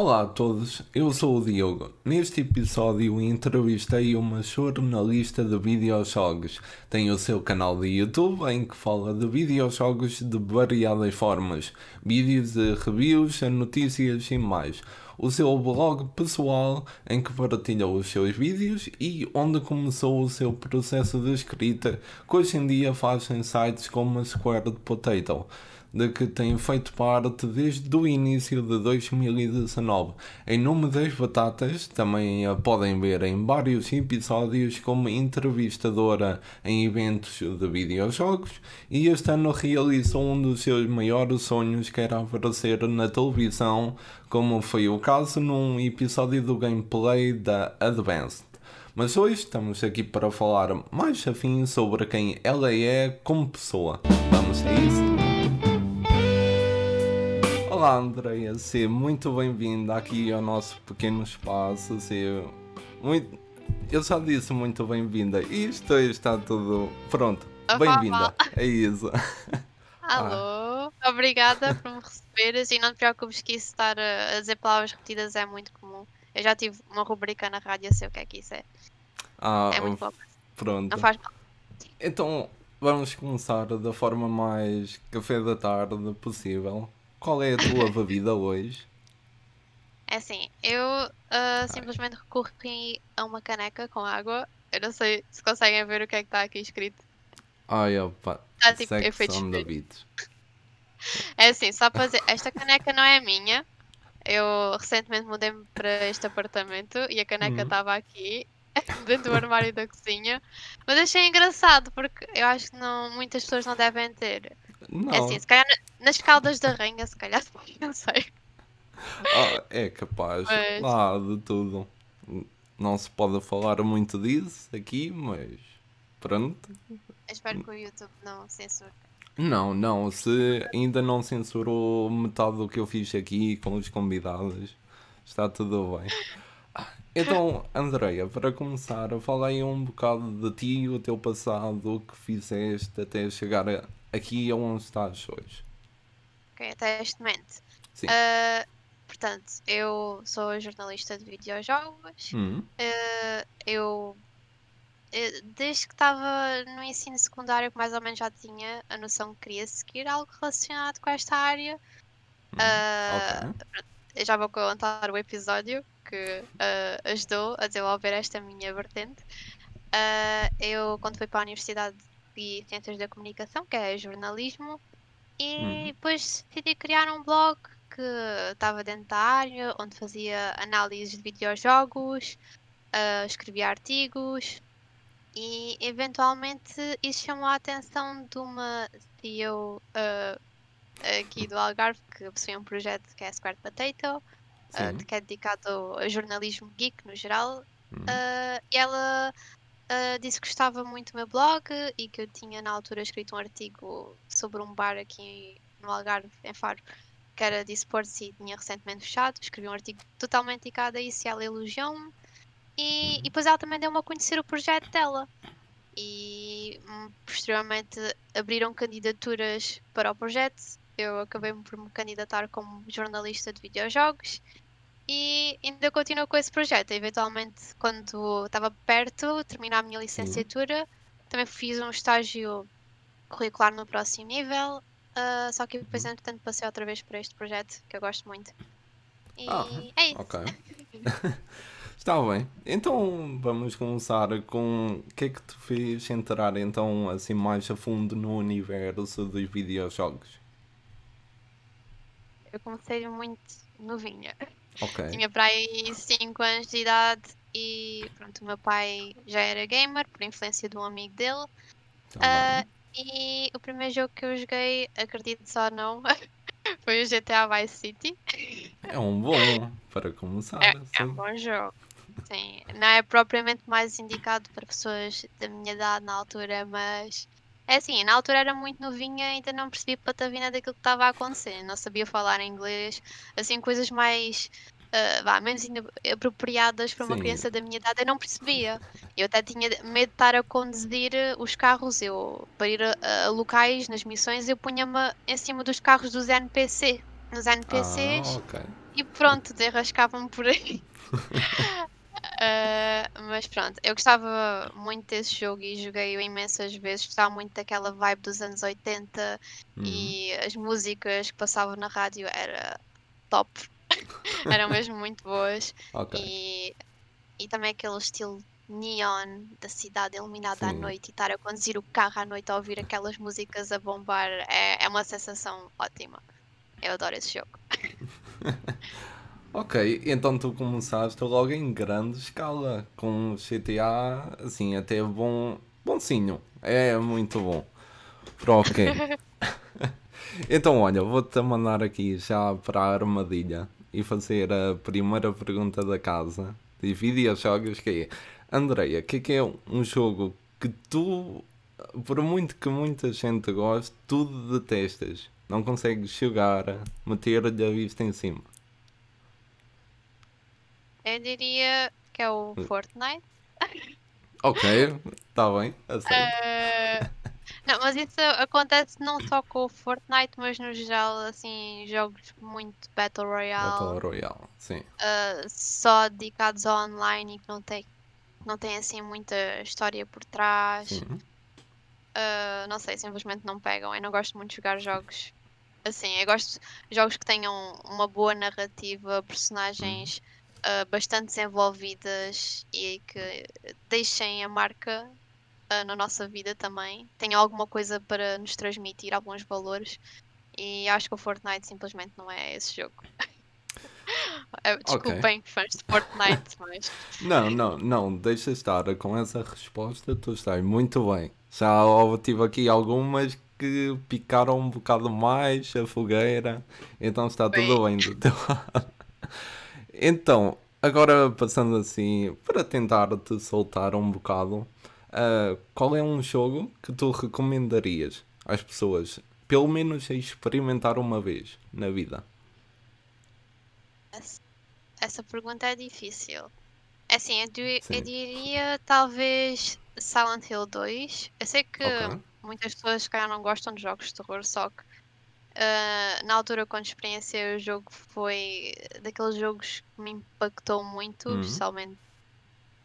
Olá a todos, eu sou o Diogo. Neste episódio entrevistei uma jornalista de videojogos. Tem o seu canal de YouTube em que fala de videojogos de variadas formas, vídeos de reviews, notícias e mais. O seu blog pessoal em que partilha os seus vídeos e onde começou o seu processo de escrita, que hoje em dia faz em sites como a Squared Potato de que tem feito parte desde o início de 2019. Em nome das batatas, também a podem ver em vários episódios como entrevistadora em eventos de videojogos e este ano realizou um dos seus maiores sonhos que era aparecer na televisão, como foi o caso num episódio do gameplay da Advanced. Mas hoje estamos aqui para falar mais afim sobre quem ela é como pessoa. Vamos a isso? Olá, Andreia, seja muito bem-vinda aqui ao nosso pequeno espaço. Seja muito... Eu só disse muito bem-vinda. Isto está tudo pronto. Bem-vinda. É isso. Alô, ah. obrigada por me receberes e não te preocupes que isso estar a dizer palavras repetidas é muito comum. Eu já tive uma rubrica na rádio, sei o que é que isso é. Ah, é muito bom. Pronto. Não faz mal. Então, vamos começar da forma mais café da tarde possível. Qual é a tua bebida hoje? É assim, eu uh, simplesmente recorri a uma caneca com água. Eu não sei se conseguem ver o que é que está aqui escrito. Ai, opa. Está tipo efeitos. É assim, só para dizer, esta caneca não é minha. Eu recentemente mudei-me para este apartamento e a caneca estava hum. aqui dentro do armário da cozinha. Mas achei engraçado porque eu acho que não, muitas pessoas não devem ter. Não. É assim, se calhar nas caldas da rainha, se calhar, não sei. Ah, é capaz, mas... lá de tudo. Não se pode falar muito disso aqui, mas pronto. espero que o YouTube não censure. Não, não, se ainda não censurou metade do que eu fiz aqui com os convidados, está tudo bem. Então, Andreia, para começar, fala aí um bocado de ti, o teu passado, o que fizeste até chegar aqui aonde estás hoje. Ok, até este momento. Sim. Uh, portanto, eu sou jornalista de videojogos. Uhum. Uh, eu, desde que estava no ensino secundário, mais ou menos já tinha a noção que queria seguir algo relacionado com esta área. Uh, okay. Eu já vou contar o episódio que ajudou a desenvolver esta minha vertente. Uh, eu, quando fui para a Universidade de Ciências da Comunicação, que é jornalismo, e uhum. depois decidi criar um blog que estava dentro da área, onde fazia análises de videojogos, uh, escrevia artigos e eventualmente isso chamou a atenção de uma CEO uh, aqui do Algarve que possui um projeto que é Square Potato uh, que é dedicado a jornalismo geek no geral. Uhum. Uh, e ela uh, disse que gostava muito do meu blog e que eu tinha na altura escrito um artigo sobre um bar aqui no Algarve, em Faro, que era de esportes e tinha recentemente fechado. Escrevi um artigo totalmente dedicado a isso e ela elogiou-me. E, e depois ela também deu-me a conhecer o projeto dela. E hum, posteriormente abriram candidaturas para o projeto eu acabei por me candidatar como jornalista de videojogos e ainda continuo com esse projeto. Eventualmente, quando estava perto terminar a minha licenciatura, também fiz um estágio curricular no próximo nível, uh, só que depois, uhum. entretanto, passei outra vez para este projeto que eu gosto muito. E ah, é isso. Ok. Está bem. Então vamos começar com o que é que te fez entrar então assim mais a fundo no universo dos videojogos? Eu comecei muito novinha. Okay. Tinha para aí 5 anos de idade e pronto, o meu pai já era gamer por influência de um amigo dele. Uh, e o primeiro jogo que eu joguei, acredito só ou não, foi o GTA Vice City. É um bom para começar. É, é um bom jogo. Sim, não é propriamente mais indicado para pessoas da minha idade na altura, mas é assim, na altura era muito novinha, ainda não percebi patavina daquilo que estava a acontecer. Não sabia falar inglês, assim, coisas mais. Uh, vá, menos apropriadas para uma Sim. criança da minha idade, eu não percebia. Eu até tinha medo de estar a conduzir os carros. Eu, para ir a, a locais, nas missões, eu punha-me em cima dos carros dos NPC. Nos NPCs. Ah, okay. e pronto, derrascavam por aí. Uh, mas pronto, eu gostava muito desse jogo e joguei-o imensas vezes. Gostava muito daquela vibe dos anos 80 uhum. e as músicas que passavam na rádio era top. Eram mesmo muito boas. Okay. E, e também aquele estilo neon da cidade iluminada Sim. à noite e estar a conduzir o carro à noite a ouvir aquelas músicas a bombar é, é uma sensação ótima. Eu adoro esse jogo. ok, então tu começaste logo em grande escala com GTA, assim, até bom, bonzinho. É muito bom. Ok. então, olha, vou-te mandar aqui já para a armadilha e fazer a primeira pergunta da casa de videojogos que é Andreia, o que é que é um jogo que tu, por muito que muita gente goste, tu detestas? Não consegues chegar, meter-lhe a vista em cima? Eu diria que é o hum. Fortnite. ok, está bem, uh, não, mas isso acontece não só com o Fortnite, mas no geral, assim, jogos muito Battle Royale. Battle Royale, sim. Uh, só dedicados ao online e que não tem não tem assim muita história por trás. Uh, não sei, simplesmente não pegam. Eu não gosto muito de jogar jogos assim. Eu gosto de jogos que tenham uma boa narrativa, personagens uh, bastante desenvolvidas e que deixem a marca uh, na nossa vida também. Tenham alguma coisa para nos transmitir, alguns valores. E acho que o Fortnite simplesmente não é esse jogo. É, desculpem, okay. fãs de Fortnite, mas. Não, não, não, deixa estar. Com essa resposta, tu estás muito bem. Já tive aqui algumas que picaram um bocado mais a fogueira, então está bem. tudo bem do teu lado. Então, agora passando assim, para tentar te soltar um bocado, uh, qual é um jogo que tu recomendarias às pessoas, pelo menos a experimentar uma vez na vida? Essa pergunta é difícil. É assim, eu, eu diria talvez Silent Hill 2. Eu sei que okay. muitas pessoas que não gostam de jogos de terror, só que uh, na altura quando experienciei o jogo foi daqueles jogos que me impactou muito, uhum. especialmente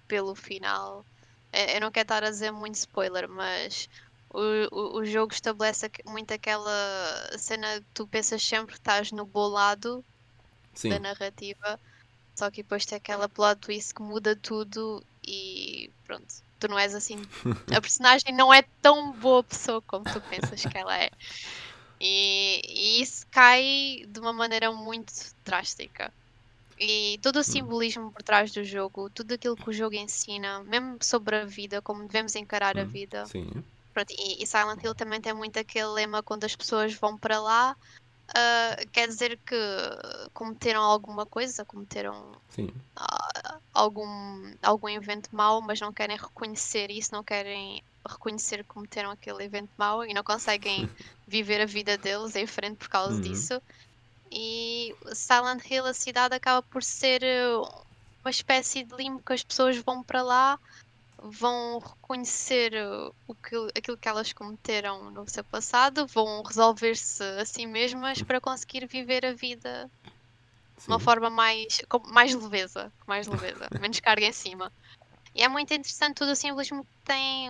pelo final. Eu não quero estar a dizer muito spoiler, mas o, o, o jogo estabelece muito aquela cena que tu pensas sempre que estás no bolado Sim. da narrativa. Só que depois tem aquela plot twist que muda tudo e pronto, tu não és assim. A personagem não é tão boa pessoa como tu pensas que ela é. E, e isso cai de uma maneira muito drástica. E todo o hum. simbolismo por trás do jogo, tudo aquilo que o jogo ensina, mesmo sobre a vida, como devemos encarar a hum, vida. Sim. Pronto, e, e Silent Hill também tem muito aquele lema quando as pessoas vão para lá, uh, quer dizer que cometeram alguma coisa, cometeram uh, algum, algum evento mau, mas não querem reconhecer isso, não querem reconhecer que cometeram aquele evento mau e não conseguem viver a vida deles em frente por causa uhum. disso. E Silent Hill, a cidade, acaba por ser uma espécie de limbo que as pessoas vão para lá vão reconhecer uh, o que, aquilo que elas cometeram no seu passado, vão resolver-se a si mesmas para conseguir viver a vida de uma forma mais, com mais leveza, mais leveza, menos carga em cima. E é muito interessante todo o simbolismo que tem.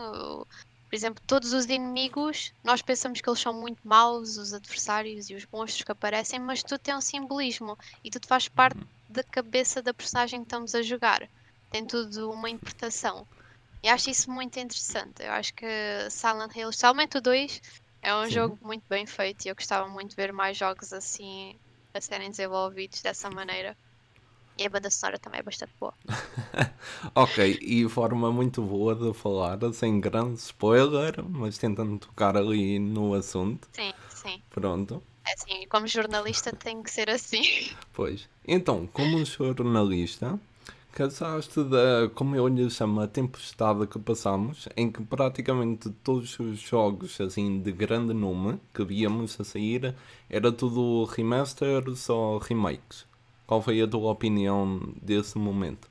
Por exemplo, todos os inimigos, nós pensamos que eles são muito maus, os adversários e os monstros que aparecem, mas tudo tem um simbolismo e tudo faz parte uhum. da cabeça da personagem que estamos a jogar. Tem tudo uma interpretação. E acho isso muito interessante. Eu acho que Silent Hill, especialmente o 2, é um Sim. jogo muito bem feito e eu gostava muito de ver mais jogos assim a serem desenvolvidos dessa maneira. E a banda sonora também é bastante boa. ok, e forma muito boa de falar, sem grande spoiler, mas tentando tocar ali no assunto. Sim, sim. Pronto. É assim, como jornalista tem que ser assim. Pois. Então, como jornalista, Cansaste da, como eu lhe chamo, a tempestade que passamos, em que praticamente todos os jogos assim de grande nome que víamos a sair era tudo remasters ou remakes. Qual foi a tua opinião desse momento?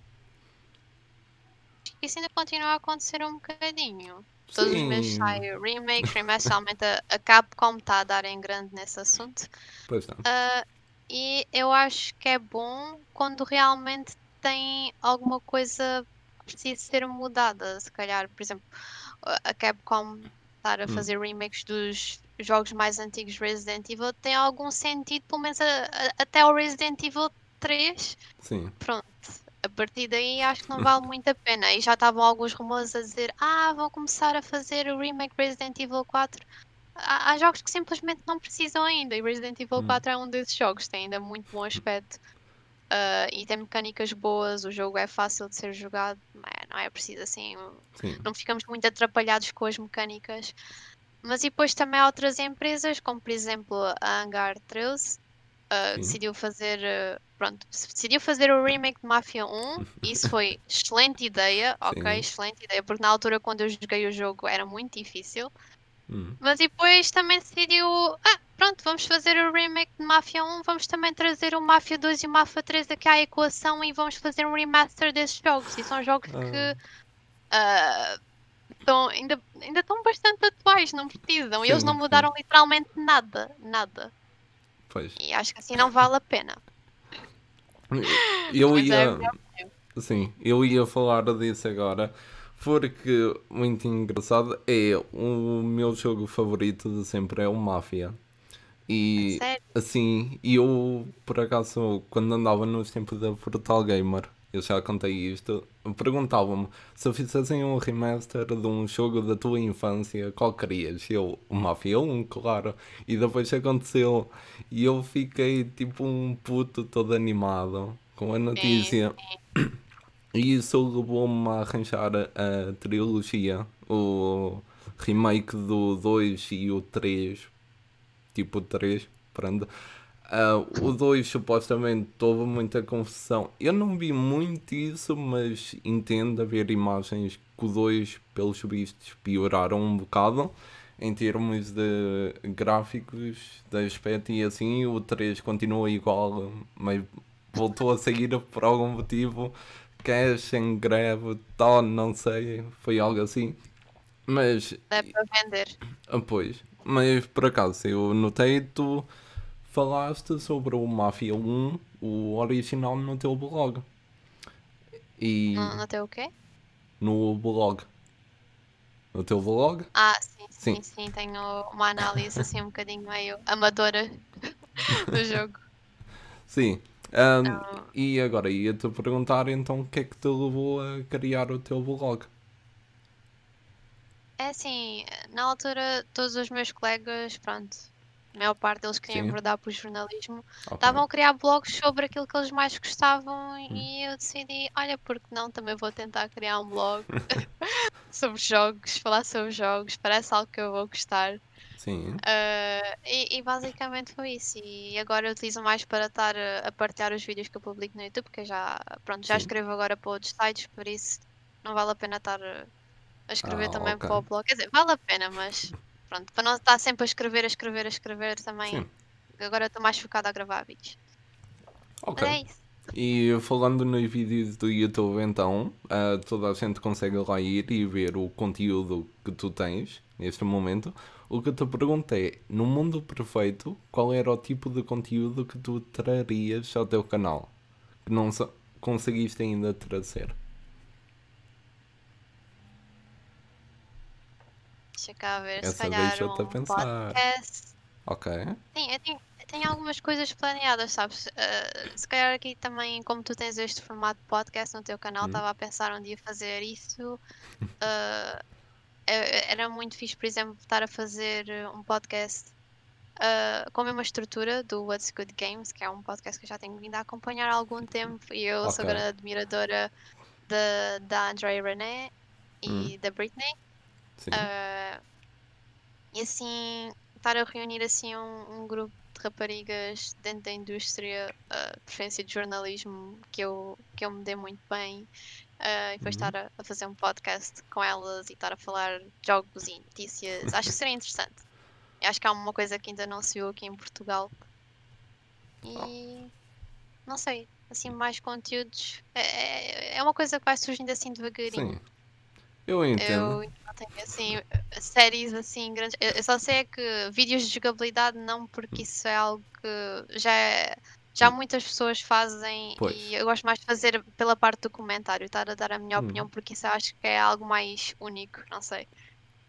Isso ainda continua a acontecer um bocadinho. Todos Sim. os meses sai remake, remaster, a, a Capcom está a dar em grande nesse assunto. Pois está. Uh, e eu acho que é bom quando realmente tem alguma coisa que precisa ser mudada. Se calhar, por exemplo, a Capcom estar a hum. fazer remakes dos jogos mais antigos Resident Evil tem algum sentido, pelo menos a, a, até o Resident Evil 3. Sim. Pronto. A partir daí acho que não vale muito a pena. E já estavam alguns rumores a dizer: Ah, vão começar a fazer o remake Resident Evil 4. Há, há jogos que simplesmente não precisam ainda. E Resident Evil hum. 4 é um desses jogos. Tem ainda muito bom aspecto. Uh, e tem mecânicas boas, o jogo é fácil de ser jogado, não é, é preciso assim, Sim. não ficamos muito atrapalhados com as mecânicas. Mas e depois também há outras empresas, como por exemplo a Hangar 13, uh, decidiu fazer uh, pronto, decidiu fazer o remake de Mafia 1 isso foi excelente ideia, ok, Sim. excelente ideia, porque na altura quando eu joguei o jogo era muito difícil. Hum. Mas depois também decidiu, ah, pronto, vamos fazer o remake de Mafia 1, vamos também trazer o Mafia 2 e o Mafia 3 aqui à equação e vamos fazer um remaster desses jogos. E são jogos ah. que uh, estão, ainda, ainda estão bastante atuais, não precisam. Sim, Eles não mudaram sim. literalmente nada, nada. Pois. E acho que assim não vale a pena. Eu Mas ia. É sim, eu ia falar disso agora. Porque, muito engraçado, é o meu jogo favorito de sempre é o Mafia. E assim, eu por acaso, quando andava nos tempos da Portal Gamer, eu já contei isto, perguntavam-me se fizessem um remaster de um jogo da tua infância, qual querias? Eu, o Mafia 1, claro. E depois aconteceu. E eu fiquei tipo um puto todo animado com a notícia. E isso levou-me a arranjar a trilogia, o remake do 2 e o 3. Tipo 3, pronto Uh, o 2 supostamente houve muita confusão. Eu não vi muito isso, mas entendo haver imagens que o 2, pelos vistos, pioraram um bocado em termos de gráficos, de aspecto e assim. O 3 continua igual, mas voltou a sair por algum motivo. Cash em greve, tal, não sei, foi algo assim. Mas. É para vender. Ah, pois. Mas por acaso, eu notei tu falaste sobre o Mafia 1, o original, no teu blog. E... No, no teu quê? No blog. No teu blog? Ah, sim, sim, sim, sim. Tenho uma análise assim um bocadinho meio amadora do jogo. Sim. Um, então... E agora ia-te perguntar então o que é que te levou a criar o teu blog? É assim, na altura todos os meus colegas, pronto, a maior parte deles queriam enverdar para o jornalismo, okay. estavam a criar blogs sobre aquilo que eles mais gostavam hum. e eu decidi, olha, porque não, também vou tentar criar um blog sobre jogos, falar sobre jogos, parece algo que eu vou gostar. Sim. Uh, e, e, basicamente foi isso. E agora eu utilizo mais para estar a, a partilhar os vídeos que eu publico no YouTube, porque já, pronto, já escrevo agora para outros sites, por isso não vale a pena estar a escrever ah, também okay. para o blog. Quer dizer, vale a pena, mas pronto, para não estar sempre a escrever, a escrever, a escrever também. Sim. Agora estou mais focada a gravar vídeos. Ok. é isso. E falando nos vídeos do YouTube, então, uh, toda a gente consegue lá ir e ver o conteúdo que tu tens neste momento. O que eu te pergunto é: no mundo perfeito, qual era o tipo de conteúdo que tu trarias ao teu canal? Que não conseguiste ainda trazer? Deixa cá ver, Essa se calhar um pensar. podcast. Ok. Sim, eu tenho, eu tenho algumas coisas planeadas, sabes? Uh, se calhar aqui também, como tu tens este formato de podcast no teu canal, hum. estava hum. a pensar um dia fazer isso. Uh, era muito fixe, por exemplo, estar a fazer um podcast uh, com a mesma estrutura do What's Good Games, que é um podcast que eu já tenho vindo a acompanhar há algum tempo e eu okay. sou grande admiradora da Andrea René e hum. da Britney. Uh, e assim, estar a reunir assim um, um, grupo de raparigas dentro da indústria, uh, preferência de jornalismo, que eu, que eu me dei muito bem, uh, e depois uhum. estar a, a, fazer um podcast com elas e estar a falar de jogos e notícias, acho que seria interessante. Eu acho que há uma coisa que ainda não se viu aqui em Portugal. E não sei, assim, mais conteúdos. É, é, é uma coisa que vai surgindo assim devagarinho. Sim. Eu entendo. Eu não tenho assim séries assim grandes. Eu só sei que vídeos de jogabilidade não, porque isso é algo que já é, já hum. muitas pessoas fazem pois. e eu gosto mais de fazer pela parte do comentário, estar a dar a minha hum. opinião, porque isso eu acho que é algo mais único, não sei.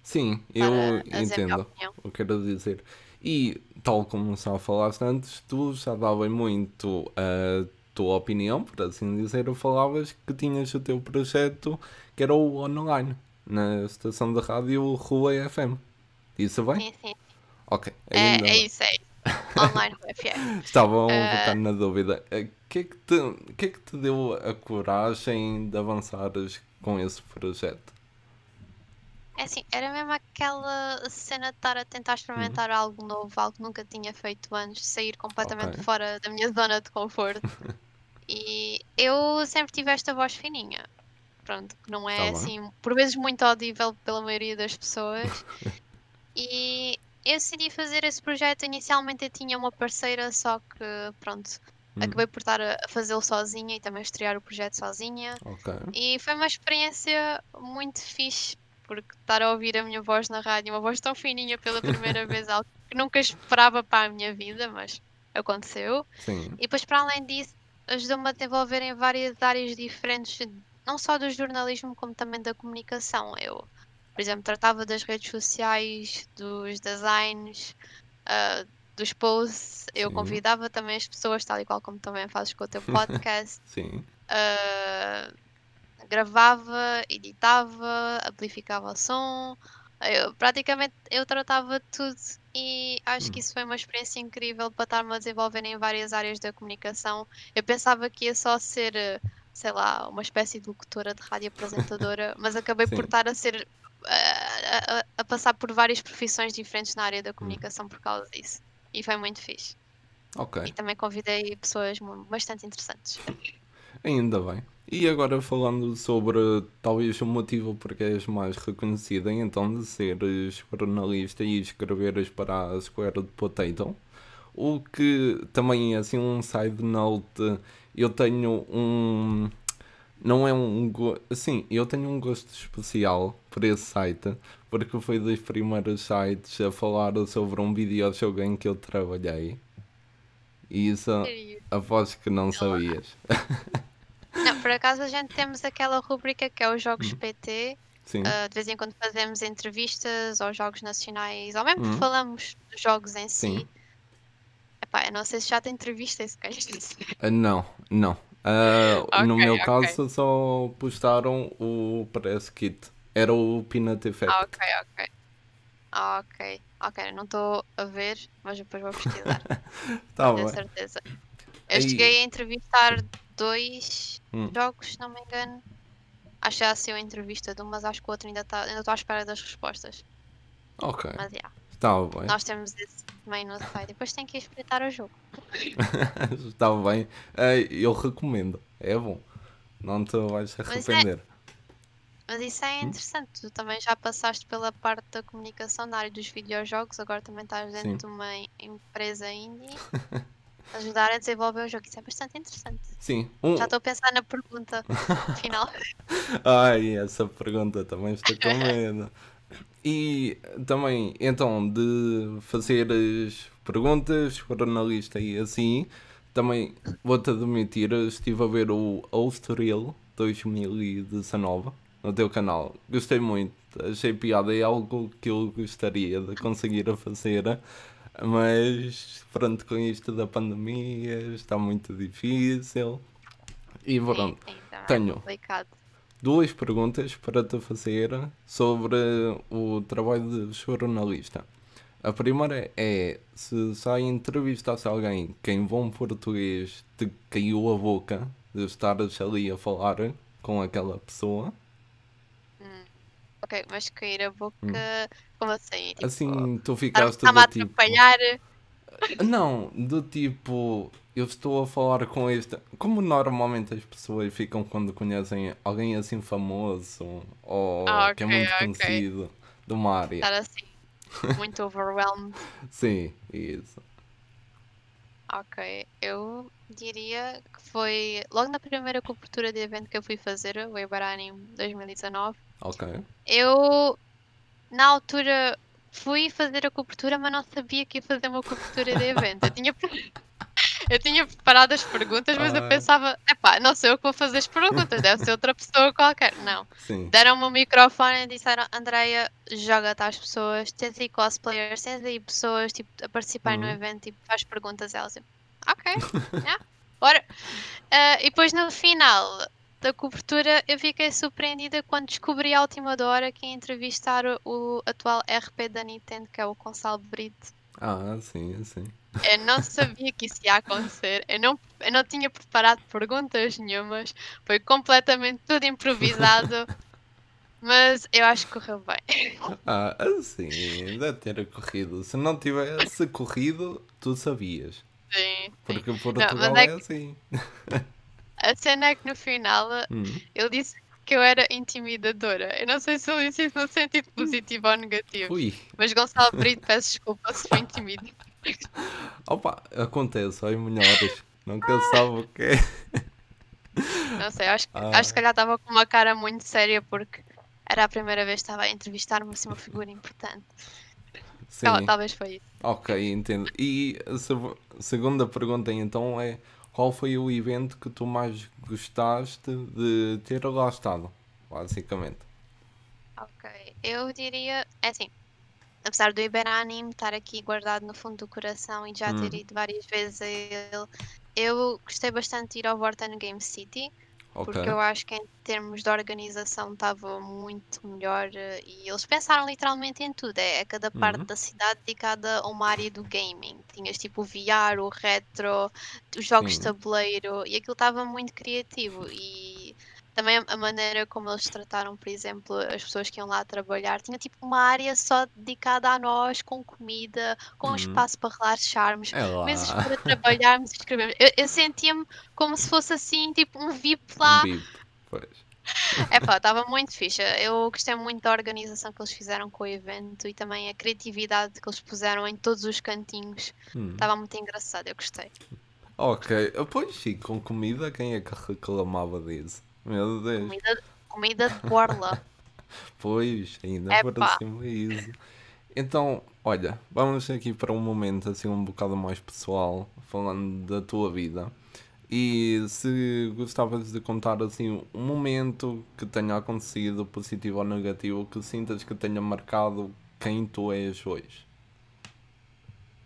Sim, eu entendo o que quero dizer. E, tal como já falaste antes, tu já davas muito a tua opinião, por assim dizer, falavas que tinhas o teu projeto que era o online, na estação de rádio Rua FM. Isso bem? Sim, sim. Ok. É, ainda... É, é isso, é isso. Online Rua FM. Estava um uh... bocado na dúvida. O que, é que, te, que é que te deu a coragem de avançares com esse projeto? É assim, era mesmo aquela cena de estar a tentar experimentar uhum. algo novo, algo que nunca tinha feito antes, sair completamente okay. fora da minha zona de conforto. e eu sempre tive esta voz fininha. Pronto, que não é tá assim, por vezes muito audível pela maioria das pessoas. e eu decidi fazer esse projeto. Inicialmente eu tinha uma parceira, só que pronto, hum. acabei por estar a fazê-lo sozinha e também estrear o projeto sozinha. Okay. E foi uma experiência muito fixe porque estar a ouvir a minha voz na rádio, uma voz tão fininha pela primeira vez, algo que nunca esperava para a minha vida, mas aconteceu. Sim. E depois, para além disso, ajudou-me a desenvolver em várias áreas diferentes, não só do jornalismo, como também da comunicação. Eu, por exemplo, tratava das redes sociais, dos designs, uh, dos posts. Eu Sim. convidava também as pessoas, tal e qual como também fazes com o teu podcast. Sim. Uh, gravava, editava, amplificava o som, eu, praticamente eu tratava tudo e acho que hum. isso foi uma experiência incrível para estar-me a desenvolver em várias áreas da comunicação. Eu pensava que ia só ser, sei lá, uma espécie de locutora de rádio apresentadora, mas acabei Sim. por estar a ser a, a, a, passar por várias profissões diferentes na área da hum. comunicação por causa disso. E foi muito fixe. Ok. E também convidei pessoas bastante interessantes. Ainda bem. E agora falando sobre talvez o motivo porque és mais reconhecida então de seres jornalista e escreveres para a Square Potato, o que também é assim um side note, eu tenho um não é um assim, eu tenho um gosto especial por esse site, porque foi dos primeiros sites a falar sobre um videojogo em que eu trabalhei. E isso após que não sabias. Não, por acaso a gente temos aquela rubrica que é os jogos uhum. PT. Uh, de vez em quando fazemos entrevistas aos jogos nacionais, ou mesmo uhum. falamos dos jogos em si. Sim. Epá, eu não sei se já tem entrevista, queres dizer. Uh, não, não. Uh, okay, no meu okay. caso só postaram o press kit. Era o Peanut Effect. Ah, ok, ok. Ok, ok, não estou a ver, mas depois vou pesquisar. tá certeza. Eu cheguei a entrevistar dois hum. jogos, se não me engano. Acho que já saiu a entrevista de um, mas acho que o outro ainda está ainda à espera das respostas. Ok. Mas já. Yeah. Está bem. Nós temos esse também no site. Depois tem que ir espreitar o jogo. Está bem. Eu recomendo. É bom. Não te vais arrepender. Mas, é... mas isso é hum? interessante. Hum? Tu também já passaste pela parte da comunicação na área dos videojogos. Agora também estás dentro Sim. de uma empresa indie. ajudar a desenvolver o jogo. Isso é bastante interessante. Sim. Um... Já estou a pensar na pergunta final. Ai, essa pergunta também estou com medo. E também, então, de fazer as perguntas, jornalista e assim, também vou-te admitir, estive a ver o Australian 2019 no teu canal. Gostei muito, achei piada, é algo que eu gostaria de conseguir fazer mas pronto, com isto da pandemia está muito difícil. E pronto, sim, tá tenho complicado. duas perguntas para te fazer sobre o trabalho de jornalista. A primeira é se já entrevistasse alguém que em bom português te caiu a boca de estares ali a falar com aquela pessoa. Ok, mas cair a boca hum. Como assim? Tipo, assim, tu ficaste a tipo... atrapalhar. Não, do tipo, eu estou a falar com este. Como normalmente as pessoas ficam quando conhecem alguém assim famoso ou ah, okay, que é muito okay. conhecido de uma área. Estar assim, muito overwhelmed. Sim, isso. Ok, eu diria que foi logo na primeira cobertura de evento que eu fui fazer, o Ebaranime 2019. Ok. Eu na altura fui fazer a cobertura, mas não sabia que ia fazer uma cobertura de evento. Eu tinha, eu tinha preparado as perguntas, mas ah. eu pensava, epá, não sei eu que vou fazer as perguntas, deve ser outra pessoa qualquer. Não. Deram-me o microfone e disseram, Andreia, joga-te às pessoas, tens aí cosplayers, tens aí pessoas tipo, a participar uhum. no evento, tipo, faz perguntas a elas. Ok, yeah, bora. Uh, e depois no final da cobertura eu fiquei surpreendida quando descobri à última hora que ia entrevistar o, o atual RP da Nintendo, que é o Gonçalo Brito. Ah, sim, sim. Eu não sabia que isso ia acontecer. Eu não, eu não tinha preparado perguntas nenhumas. Foi completamente tudo improvisado. Mas eu acho que correu bem. Ah, sim, deve ter corrido. Se não tivesse corrido, tu sabias. Sim. Porque Portugal não, é, é assim. A cena é que no final hum. ele disse que eu era intimidadora. Eu não sei se ele disse isso no sentido positivo ou negativo. Ui. Mas Gonçalo Brito, peço desculpa se foi intimidador. Opa, acontece, ai melhores. Nunca sabe o que é. Não sei, acho, ah. acho que se calhar estava com uma cara muito séria porque era a primeira vez que estava a entrevistar-me assim uma figura importante. Sim. Talvez foi isso. Ok, entendo. E a segunda pergunta então é qual foi o evento que tu mais gostaste de ter lá estado, basicamente? Ok, eu diria, é assim, apesar do Iberanime estar aqui guardado no fundo do coração e já hum. ter ido várias vezes a ele, eu gostei bastante de ir ao Vorten Game City. Okay. Porque eu acho que em termos de organização estava muito melhor eh, e eles pensaram literalmente em tudo. É, é cada parte uhum. da cidade dedicada a uma área do gaming. Tinhas tipo o VR, o retro, os jogos Sim. de tabuleiro e aquilo estava muito criativo. E também a maneira como eles trataram, por exemplo, as pessoas que iam lá trabalhar, tinha tipo uma área só dedicada a nós, com comida, com uhum. espaço para relaxarmos, é mesas para trabalharmos e escrevermos. Eu, eu sentia-me como se fosse assim, tipo um VIP lá. Um VIP, pois. É pá, estava muito fixe. Eu gostei muito da organização que eles fizeram com o evento e também a criatividade que eles puseram em todos os cantinhos. Estava hum. muito engraçado, eu gostei. Ok, pois sim, com comida, quem é que reclamava disso? Meu Deus. Comida, comida de borla. pois, ainda Epa. por cima isso. Então, olha, vamos aqui para um momento assim um bocado mais pessoal, falando da tua vida. E se gostavas de contar assim um momento que tenha acontecido, positivo ou negativo, que sintas que tenha marcado quem tu és hoje.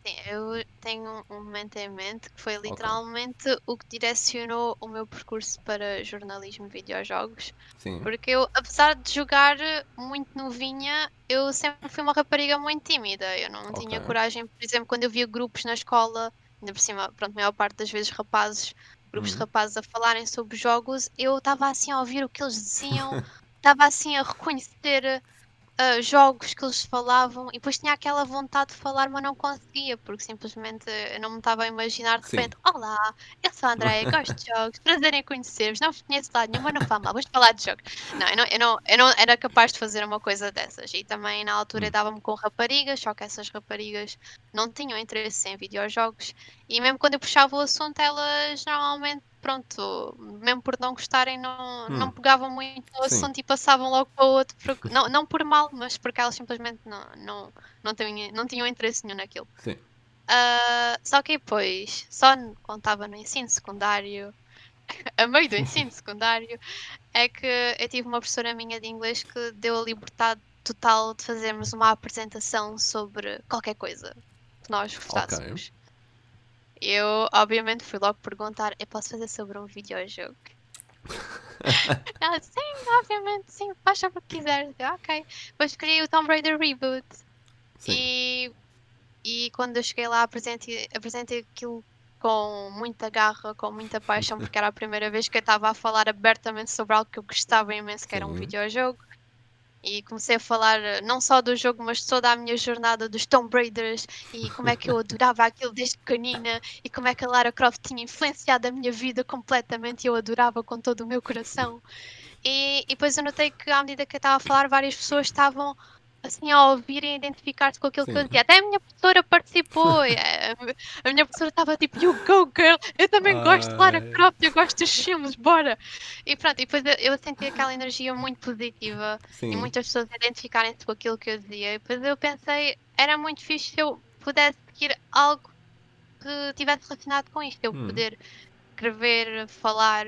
Sim, eu tenho um momento em mente que foi literalmente okay. o que direcionou o meu percurso para jornalismo e videojogos. Sim. Porque eu, apesar de jogar muito novinha, eu sempre fui uma rapariga muito tímida. Eu não okay. tinha coragem, por exemplo, quando eu via grupos na escola, ainda por cima, pronto, a maior parte das vezes rapazes, grupos uhum. de rapazes a falarem sobre jogos, eu estava assim a ouvir o que eles diziam, estava assim a reconhecer uh, jogos que eles falavam e depois tinha aquela vontade de falar, mas não conseguia, porque simplesmente eu não me estava a imaginar de repente: Sim. Olá, eu sou a Andréia, gosto de jogos, prazer em conhecer-vos, não vos conheço de lado nenhum, mas não falo mal, vamos falar de jogos. Não eu, não, eu não, eu não era capaz de fazer uma coisa dessas e também na altura hum. dava-me com raparigas, só que essas raparigas não tinham interesse em videojogos e mesmo quando eu puxava o assunto, elas normalmente pronto, mesmo por não gostarem, não, hum. não pegavam muito no assunto e passavam logo para o outro, porque, não, não por mal, mas porque elas simplesmente não, não, não, tinham, não tinham interesse nenhum naquilo. Sim. Uh, só que depois, só quando estava no ensino secundário, a meio do ensino secundário, é que eu tive uma professora minha de inglês que deu a liberdade total de fazermos uma apresentação sobre qualquer coisa que nós gostássemos. Okay. Eu, obviamente, fui logo perguntar: eu posso fazer sobre um videojogo? Ela, sim, obviamente, sim, faz o que quiser. ok. Depois escolhi o Tomb Raider Reboot. Sim. E, e quando eu cheguei lá, apresentei, apresentei aquilo com muita garra, com muita paixão, porque era a primeira vez que eu estava a falar abertamente sobre algo que eu gostava imenso, que era um videojogo e comecei a falar eh, não só do jogo, mas toda a minha jornada dos Tomb Raiders e como é que eu adorava aquilo desde pequenina e como é que a Lara Croft tinha influenciado a minha vida completamente e eu adorava com todo o meu coração. E, e depois eu notei que à medida que eu estava a falar, várias pessoas estavam assim a ouvir e identificar-se com aquilo Sim. que eu dizia. Até a minha professora participou. É, a minha professora estava tipo, you go girl, eu também Ai. gosto de Lara Croft, eu gosto dos filmes, bora. E pronto, e depois eu senti aquela energia muito positiva Sim. e muitas pessoas identificarem-se com aquilo que eu dizia. E depois eu pensei, era muito fixe se eu pudesse seguir algo que estivesse relacionado com isto. Eu hum. poder escrever, falar,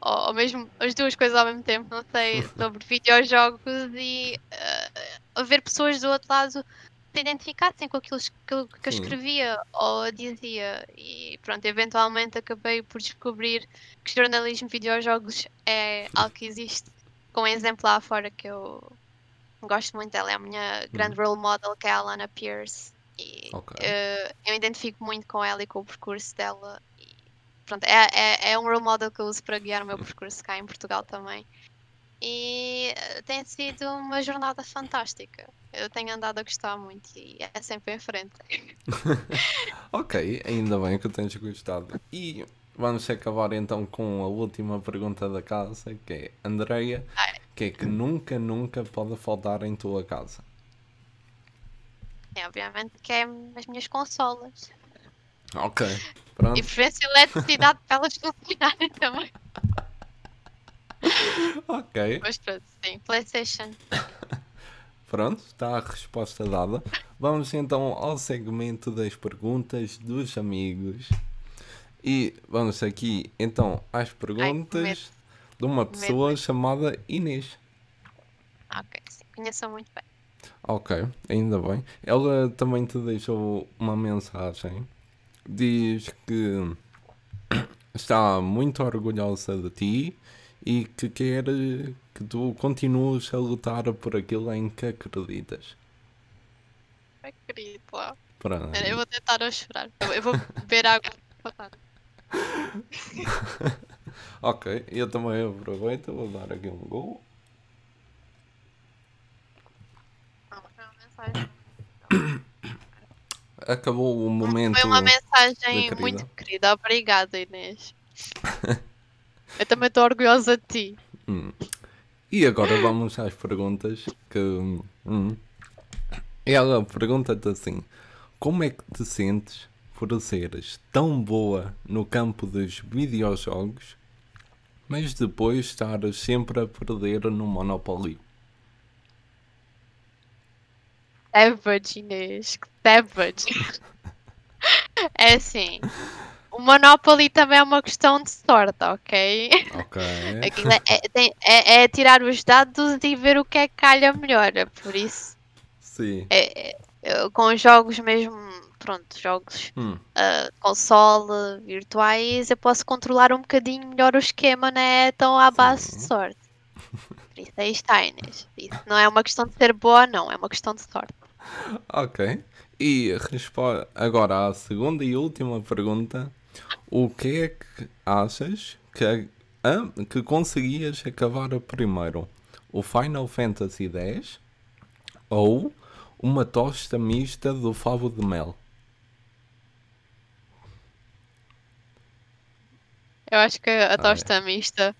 ou, ou, mesmo as duas coisas ao mesmo tempo, não sei, sobre videojogos e uh, ver pessoas do outro lado se identificassem com aquilo que, que eu escrevia ou dizia. E pronto, eventualmente acabei por descobrir que jornalismo de videojogos é algo que existe. Com um exemplo lá fora que eu gosto muito dela, é a minha grande hum. role model, que é a Alana Pierce. E okay. uh, eu identifico muito com ela e com o percurso dela. E, pronto, é, é, é um role model que eu uso para guiar o meu percurso cá em Portugal também. E uh, tem sido uma jornada fantástica. Eu tenho andado a gostar muito e é sempre em frente. ok, ainda bem que eu tenhas gostado. E vamos acabar então com a última pergunta da casa, que é Andreia, que é que nunca, nunca pode faltar em tua casa? É, obviamente que é as minhas consolas. Ok, pronto. E preferência eletricidade para elas funcionarem também. Ok. Mas pronto, sim, Playstation. Pronto, está a resposta dada. Vamos então ao segmento das perguntas dos amigos. E vamos aqui então às perguntas Ai, de uma pessoa medo. chamada Inês. Ok, sim, conheço muito bem. Ok, ainda bem. Ela também te deixou uma mensagem. Diz que está muito orgulhosa de ti e que quer que tu continues a lutar por aquilo em que acreditas. Acredito lá. Pronto. Eu vou tentar não chorar. Eu vou beber água. ok, eu também aproveito, vou dar aqui um gol. Acabou o momento. Foi uma mensagem muito querida. Obrigada, Inês. eu também estou orgulhosa de ti. Hum. E agora vamos às perguntas que. Hum, ela pergunta-te assim: Como é que te sentes por seres tão boa no campo dos videojogos, mas depois estares sempre a perder no Monopoly? Savage, Inês. Savage. é assim. O Monopoly também é uma questão de sorte, ok? Ok. É, é, é, tirar os dados e ver o que é que calha melhor. Por isso. Sim. É, é com jogos mesmo. Pronto, jogos hum. uh, console, virtuais, eu posso controlar um bocadinho melhor o esquema, não é tão à base Sim. de sorte. Por isso aí está, Inês. Isso não é uma questão de ser boa, não, é uma questão de sorte. Ok. E agora a segunda e última pergunta o que é que achas que, ah, que conseguias acabar primeiro? O Final Fantasy X ou uma tosta mista do favo de mel? Eu acho que a tosta ah, é. mista,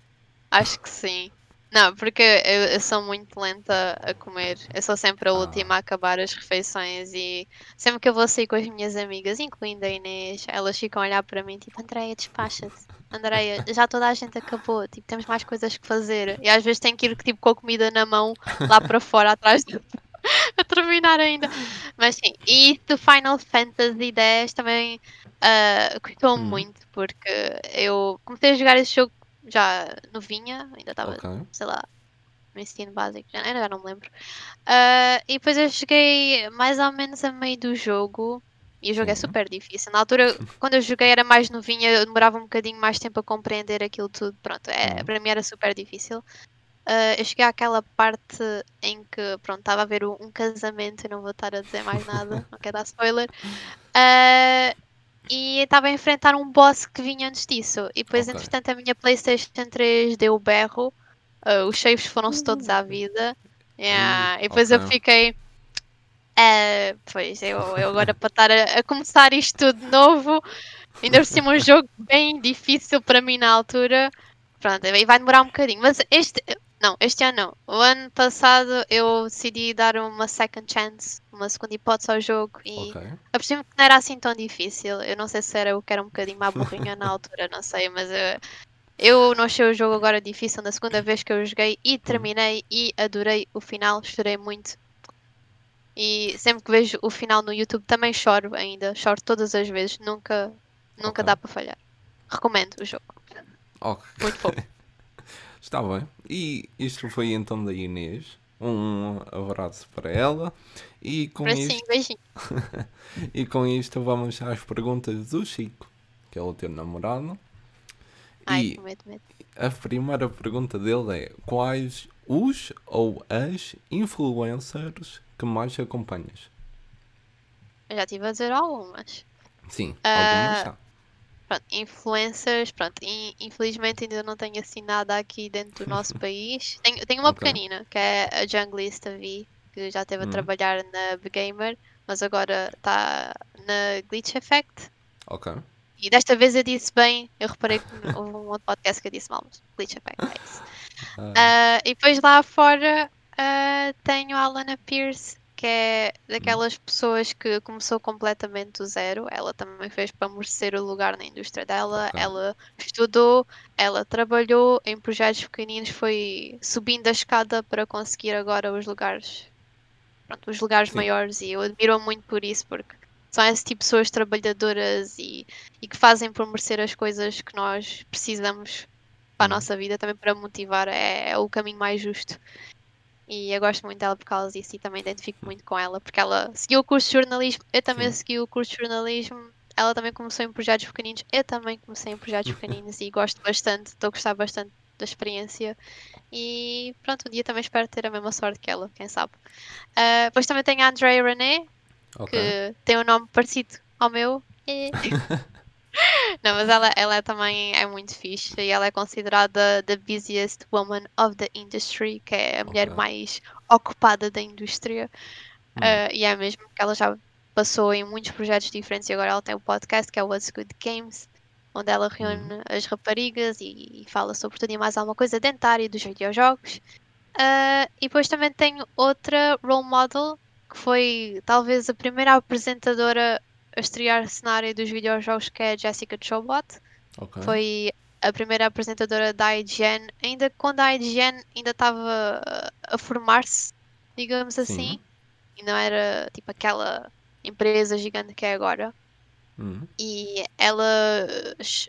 acho que sim. Não, porque eu, eu, sou muito lenta a comer. Eu sou sempre a ah. última a acabar as refeições e sempre que eu vou sair com as minhas amigas, incluindo a Inês, elas ficam a olhar para mim tipo, Andréia, despacha-te. Andréia, já toda a gente acabou, tipo, temos mais coisas que fazer. E às vezes tenho que ir tipo, com a comida na mão lá para fora atrás de... a terminar ainda. Mas sim, e do Final Fantasy X também uh, muito, porque eu comecei a jogar esse jogo já novinha, ainda estava, okay. sei lá, no ensino básico, já, já não me lembro. Uh, e depois eu cheguei mais ou menos a meio do jogo. E o jogo é Sim. é super difícil. Na altura, quando eu joguei era mais novinha, eu demorava um bocadinho mais tempo a compreender aquilo tudo. Pronto, é, uhum. para mim era super difícil. Uh, eu cheguei àquela parte em que, pronto, estava a ver um, casamento, eu não vou estar a dizer mais nada, não quero dar spoiler. Uh, e estava a enfrentar um boss que vinha antes disso. E depois, okay. entretanto, a minha PlayStation 3 deu o berro, uh, os saves foram-se todos à vida. Yeah. e depois okay. eu fiquei. Uh, pois, eu, eu agora para estar a, a, começar isto tudo de novo, ainda por cima um jogo bem difícil para mim na altura. Pronto, e vai demorar um bocadinho. Mas este, não, este ano não. O ano passado eu decidi dar uma second chance, uma segunda hipótese ao jogo e okay. a por cima não era assim tão difícil. Eu não sei se era eu que era um bocadinho má burrinha na altura, não sei, mas eu, eu não achei o jogo agora difícil na segunda vez que eu joguei e terminei e adorei o final, chorei muito. E sempre que vejo o final no YouTube também choro ainda. Choro todas as vezes. Nunca, nunca okay. dá para falhar. Recomendo o jogo. Okay. Muito fofo. Está bem. E isto foi então da Inês. Um abraço para ela. E com para isto... Sim, beijinho. e com isto vamos às perguntas do Chico, que é o teu namorado. Ai, e medo, medo. a primeira pergunta dele é: quais os ou as influencers que mais acompanhas? Eu já estive a dizer algumas. Sim, uh, algumas já. Pronto, influencers, pronto, infelizmente ainda não tenho assim nada aqui dentro do nosso país. Tenho, tenho uma okay. pequenina, que é a Junglista V, que já esteve a hum. trabalhar na Gamer, mas agora está na Glitch Effect. Ok. E desta vez eu disse bem, eu reparei que houve um outro podcast que eu disse mal, mas Glitch Effect é isso. Uh, e depois lá fora uh, tenho a Alana Pierce, que é daquelas pessoas que começou completamente do zero. Ela também fez para merecer o lugar na indústria dela. Okay. Ela estudou, ela trabalhou em projetos pequeninos, foi subindo a escada para conseguir agora os lugares, pronto, os lugares Sim. maiores. E eu admiro muito por isso, porque são esse tipo de pessoas trabalhadoras e, e que fazem por merecer as coisas que nós precisamos para a uhum. nossa vida, também para motivar, é, é o caminho mais justo. E eu gosto muito dela por causa disso e também identifico muito com ela, porque ela seguiu o curso de jornalismo, eu também Sim. segui o curso de jornalismo, ela também começou em projetos pequeninos, eu também comecei em projetos pequeninos e gosto bastante, estou a gostar bastante da experiência e pronto, um dia também espero ter a mesma sorte que ela, quem sabe. Uh, depois também tem a Andrea René, okay. que tem um nome parecido ao meu. E... Não, mas ela, ela também é muito fixe e ela é considerada the busiest woman of the industry, que é a mulher mais ocupada da indústria. Hum. Uh, e é mesmo que ela já passou em muitos projetos diferentes e agora ela tem o um podcast que é o What's Good Games, onde ela reúne hum. as raparigas e, e, fala sobre tudo e mais alguma coisa dentro da área dos videojogos. Uh, e depois também tenho outra role model que foi talvez a primeira apresentadora a estrear-se na área dos videojogos, que é a Jessica Chobot. Okay. Foi a primeira apresentadora da IGN, ainda quando a IGN ainda estava a formar-se, digamos assim, Sim. e não era tipo aquela empresa gigante que é agora. Uhum. E ela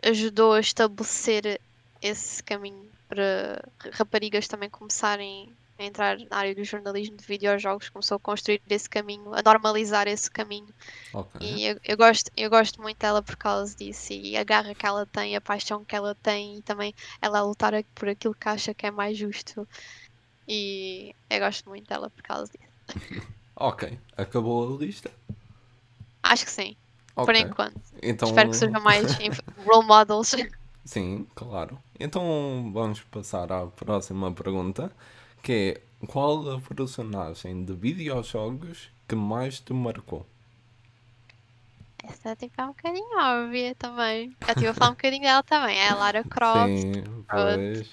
ajudou a estabelecer esse caminho para raparigas também começarem a entrar na área do jornalismo de videojogos, começou a construir esse caminho, a normalizar esse caminho. Okay. E eu, eu, gosto, eu gosto muito dela por causa disso e a garra que ela tem, a paixão que ela tem e também ela a lutar por aquilo que acha que é mais justo. E eu gosto muito dela por causa disso. ok, acabou a lista? Acho que sim. Okay. Por enquanto. Então... Espero que sejam mais role models. Sim, claro. Então vamos passar à próxima pergunta que é qual a personagem de videojogos que mais te marcou? Essa que ficar um bocadinho óbvia também. Já estive a falar um bocadinho dela também. É a Lara Croft. Sim, pois.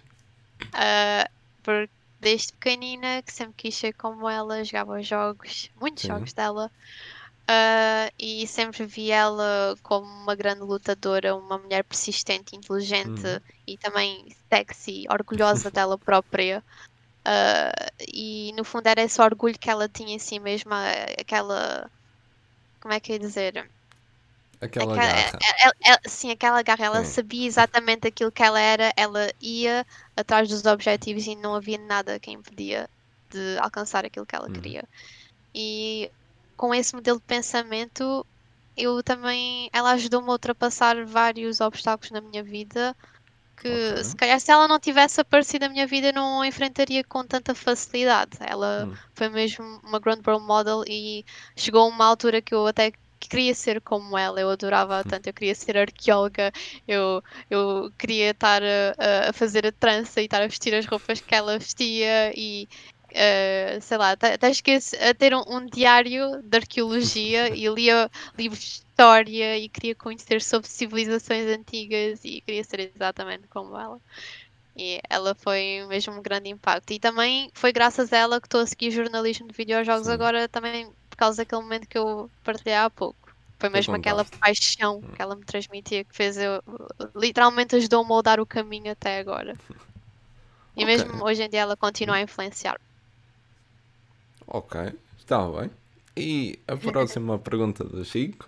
Uh, porque desde pequenina que sempre quis ser como ela, jogava jogos, muitos Sim. jogos dela. Uh, e sempre vi ela como uma grande lutadora, uma mulher persistente, inteligente hum. e também sexy, orgulhosa dela própria. Uh, e no fundo era esse orgulho que ela tinha em si mesma, aquela. Como é que eu ia dizer? Aquela, aquela garra. Ela, ela, sim, aquela garra. Ela sim. sabia exatamente aquilo que ela era, ela ia atrás dos objetivos e não havia nada que impedia de alcançar aquilo que ela hum. queria. E com esse modelo de pensamento, eu também. Ela ajudou-me a ultrapassar vários obstáculos na minha vida que okay. se calhar se ela não tivesse aparecido na minha vida eu não a enfrentaria com tanta facilidade. Ela hum. foi mesmo uma grande role model e chegou a uma altura que eu até queria ser como ela, eu adorava hum. tanto, eu queria ser arqueóloga, eu, eu queria estar a, a fazer a trança e estar a vestir as roupas que ela vestia e Uh, sei lá, até esqueci a ter um, um, diário de arqueologia e lia livros história e queria conhecer sobre civilizações antigas e queria ser exatamente como ela. E ela foi mesmo um grande impacto. E também foi graças a ela que estou a seguir jornalismo de videojogos Sim. agora também por causa daquele momento que eu partilhei há pouco. Foi mesmo aquela paixão hum. que ela me transmitia que fez eu literalmente ajudou-me a moldar o caminho até agora. E okay. mesmo hoje em dia ela continua a influenciar. Ok, está bem. E a próxima pergunta do Chico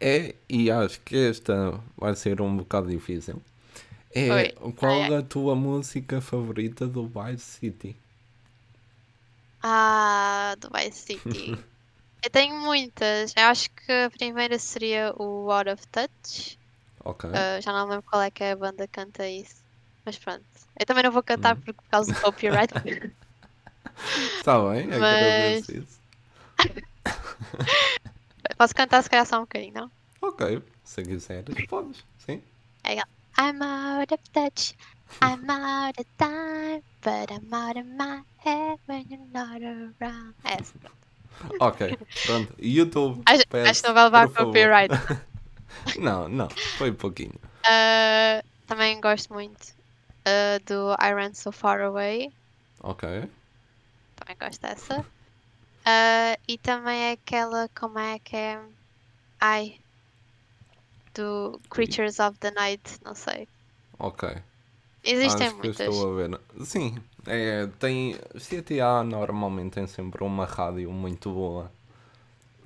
é, e acho que esta vai ser um bocado difícil. É Oi. qual é. a tua música favorita do Vice City? Ah, do Vice City. Eu tenho muitas. Eu acho que a primeira seria o Out of Touch. Ok. Uh, já não lembro qual é que é a banda que canta isso. Mas pronto. Eu também não vou cantar hum. por causa do copyright. Está bem, Mas... isso. Posso cantar se calhar só um bocadinho, não? Ok, se quiseres, podes, sim. É I'm out of touch, I'm out of time, but I'm out of my head when you're not around. É essa, pronto. Ok, pronto. YouTube. Acho, acho que não vai levar copyright. não, não, foi um pouquinho. Uh, também gosto muito uh, do I Ran So Far Away. Ok. Também gosto dessa. Uh, e também é aquela, como é que é? Ai. Do Creatures of the Night, não sei. Ok. Existem Acho muitas. estou a ver. Sim, é, tem. CTA normalmente tem sempre uma rádio muito boa.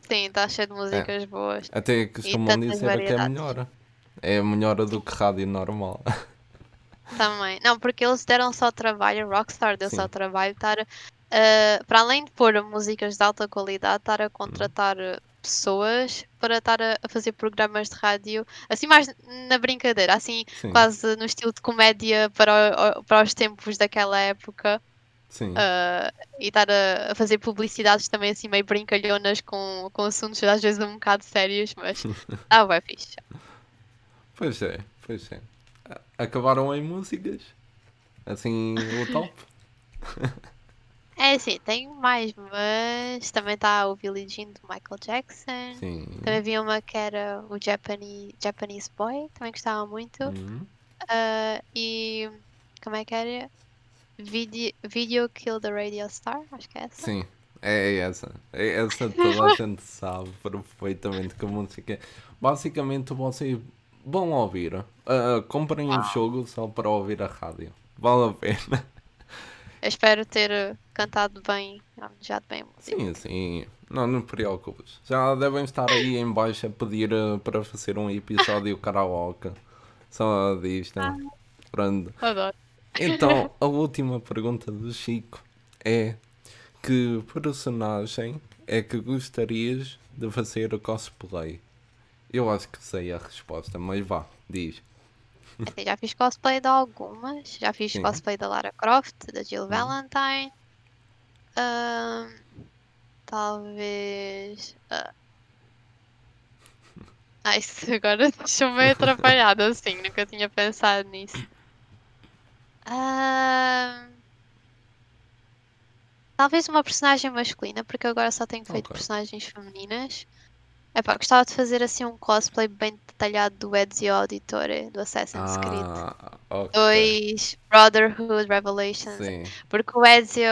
Sim, está cheio de músicas é. boas. Até costumam dizer que é melhor. É melhor do que rádio normal. Também. Não, porque eles deram só trabalho, Rockstar deu Sim. só trabalho estar. Uh, para além de pôr músicas de alta qualidade, estar a contratar pessoas para estar a, a, fazer programas de rádio, assim mais na brincadeira, assim Sim. quase no estilo de comédia para, o, para os tempos daquela época. Sim. Uh, e estar a, a, fazer publicidades também assim meio brincalhonas com, com assuntos às vezes um bocado sérios, mas ah, é fixe. Pois é, pois é. Acabaram em músicas? Assim, o top? É sim, tem mais, mas também está o Billie Jean do Michael Jackson. Sim. Também havia uma que era o Japanese, Japanese Boy, também gostava muito. Uhum. Uh, e como é que era? Video, Video Kill the Radio Star, acho que é essa. Sim, é essa. É essa toda a gente sabe perfeitamente que a música é. Basicamente você vão ouvir. Uh, comprem um jogo só para ouvir a rádio. Vale a pena. Eu espero ter cantado bem, já bem. Sim, sim. Não, não preocupes. Já devem estar aí em baixo a pedir uh, para fazer um episódio karaoke. Só disto. Ah, Pronto. Adoro. Então, a última pergunta do Chico é que personagem é que gostarias de fazer cosplay? Eu acho que sei a resposta, mas vá, diz. Assim, já fiz cosplay de algumas. Já fiz Sim. cosplay da Lara Croft, da Jill uhum. Valentine. Talvez. Uh... Ah, isso agora deixou meio atrapalhado assim, nunca tinha pensado nisso. Talvez uma personagem masculina, porque agora só tenho feito okay. personagens femininas. Epá, gostava de fazer assim um cosplay bem detalhado do Ezio Auditore, do Assassin's ah, Creed. Okay. 2, Brotherhood, Revelations. Sim. Porque o Ezio,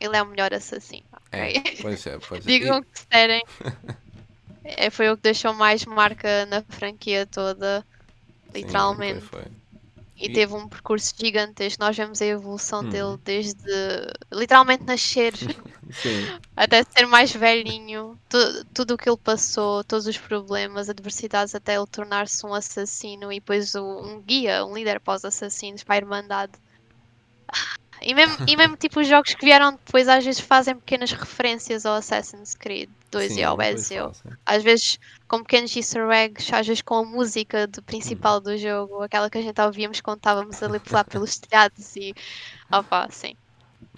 ele é o melhor assassino. Okay? É, pois é, pois é. Digam o que quiserem. é, foi o que deixou mais marca na franquia toda. Literalmente. Sim, foi, E, teve um percurso gigantesco. Nós vemos a evolução hum. dele desde literalmente nascer até ser mais velhinho. tudo o que ele passou, todos os problemas, adversidades, até ele tornar-se um assassino e depois um guia, um líder para os assassinos, para a Irmandade. E mesmo, e mesmo tipo os jogos que vieram depois às vezes fazem pequenas referências ao Assassin's Creed 2 Sim, e ao Ezio. Às vezes com pequenos easter eggs, às vezes com a música do principal uhum. do jogo, aquela que a gente ouvíamos quando estávamos ali lá pelos telhados e opa, sim.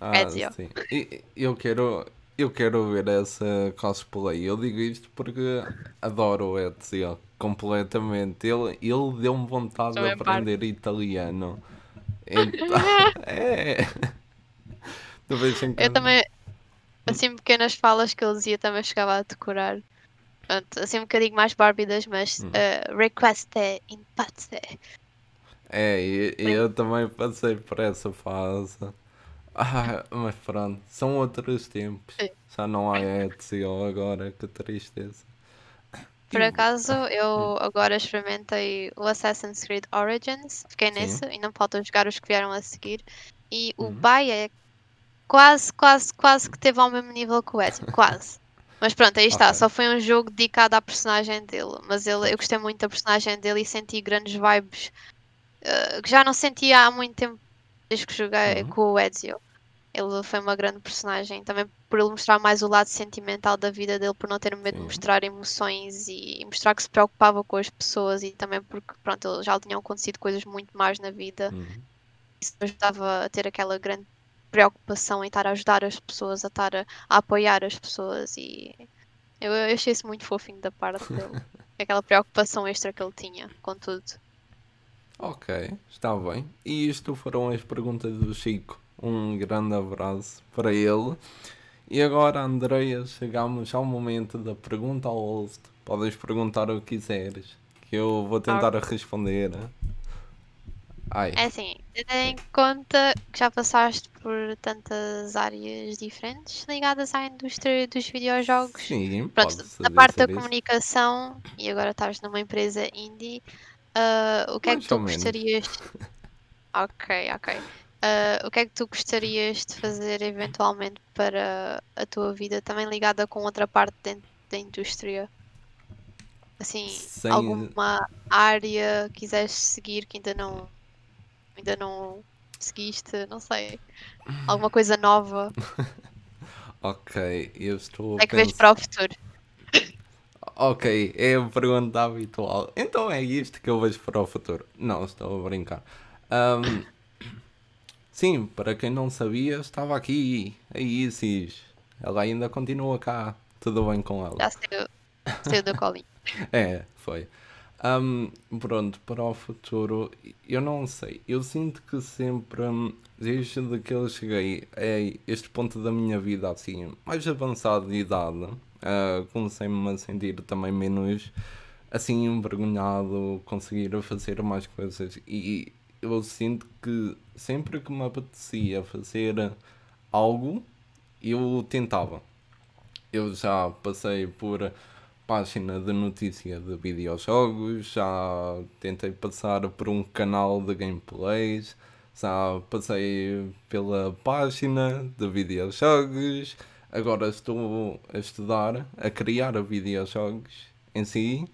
Ah, Ezio. Sim. E, eu quero eu quero ver essa cosplay. Eu digo isto porque adoro o Ezio completamente. Ele, ele deu-me vontade de aprender parte. italiano. Então, é. Eu também, assim, pequenas falas que ele dizia também chegava a decorar. Pronto, assim um bocadinho mais bárbidas, mas hum. uh, request in pazze. É, e, eu também passei por essa fase. Ah, mas pronto, são outros tempos. Já não há Ezio agora, que tristeza. Por acaso, eu agora experimentei o Assassin's Creed Origins, fiquei Sim. nisso, e não falta jogar os que vieram a seguir. E o uhum. Bay é quase, quase, quase que teve ao mesmo nível que o Ezio, quase. Mas pronto, aí está. Okay. Só foi um jogo dedicado à personagem dele. Mas ele, eu gostei muito da personagem dele e senti grandes vibes uh, que já não sentia há muito tempo desde que joguei uhum. com o Ezio. Ele foi uma grande personagem, também por ele mostrar mais o lado sentimental da vida dele, por não ter medo de mostrar emoções e, mostrar que se preocupava com as pessoas e também porque pronto, já lhe tinham acontecido coisas muito mais na vida. Uhum. Isso ajudava a ter aquela grande preocupação em estar a ajudar as pessoas, a estar a, a apoiar as pessoas e eu, eu achei isso muito fofinho da parte dele. aquela preocupação extra que ele tinha com tudo. Ok, está bem. E isto foram as perguntas do Chico. Um grande abraço para ele. E agora, Andreia, chegamos ao momento da pergunta ao host. Podes perguntar o que quiseres, que eu vou tentar okay. responder. Ai. É assim, tendo em conta que já passaste por tantas áreas diferentes ligadas à indústria dos videojogos. Sim, Pronto, na parte da isso. comunicação e agora estás numa empresa indie, uh, o que Mais é que tu gostarias. ok, ok. Uh, o que é que tu gostarias de fazer eventualmente para a tua vida também ligada com outra parte dentro da indústria? Assim, Sem... alguma área quiseres seguir que ainda não ainda não seguiste, não sei. Alguma coisa nova. ok, eu estou. É que vês para o futuro. Ok, é a pergunta habitual. Então é isto que eu vejo para o futuro. Não, estou a brincar. Um, sim, para quem não sabia, estava aqui. A Isis. Ela ainda continua cá. Tudo bem com ela. Já saiu, saiu do colinho. é, foi. Um, pronto, para o futuro, eu não sei. Eu sinto que sempre, desde que eu cheguei a este ponto da minha vida, assim, mais avançado de idade, uh, comecei-me a sentir também menos, assim, envergonhado, conseguir fazer mais coisas. E eu sinto que sempre que me apetecia fazer algo, eu tentava. Eu já passei por página de notícia de videojogos, já tentei passar por um canal de gameplays, já passei pela página de videojogos, agora estou a estudar, a criar videojogos em si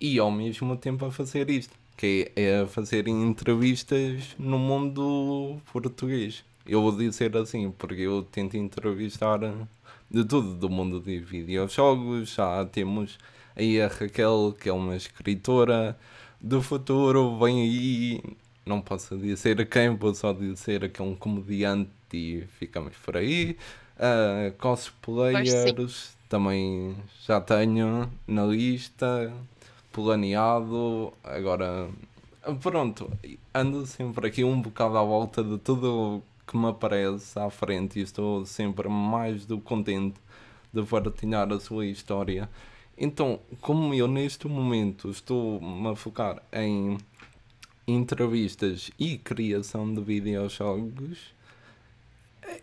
e ao mesmo tempo a fazer isto, que é fazer entrevistas no mundo português. Eu vou dizer assim, porque eu tento entrevistar de tudo do mundo de videojogos. Já temos aí a Raquel, que é uma escritora do futuro, vem aí, não posso dizer quem, vou só dizer que é um comediante e ficamos por aí. Uh, cosplayers também já tenho na lista, planeado. Agora, pronto, ando sempre aqui um bocado à volta de tudo que me aparece à frente e estou sempre mais do contente de partilhar a sua história. Então, como eu neste momento estou-me a focar em entrevistas e criação de videojogos,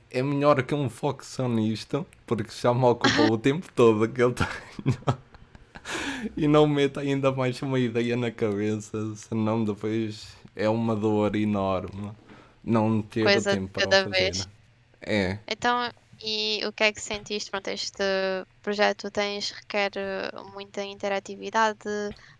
é melhor que eu me foque só nisto, porque já me ocupou o tempo todo que eu tenho. e não meta ainda mais uma ideia na cabeça, senão depois é uma dor enorme não ter Coisa tempo para cada vez. É. Então, e o que é que sentiste? Pronto, este projeto tens, requer eh, muita interatividade,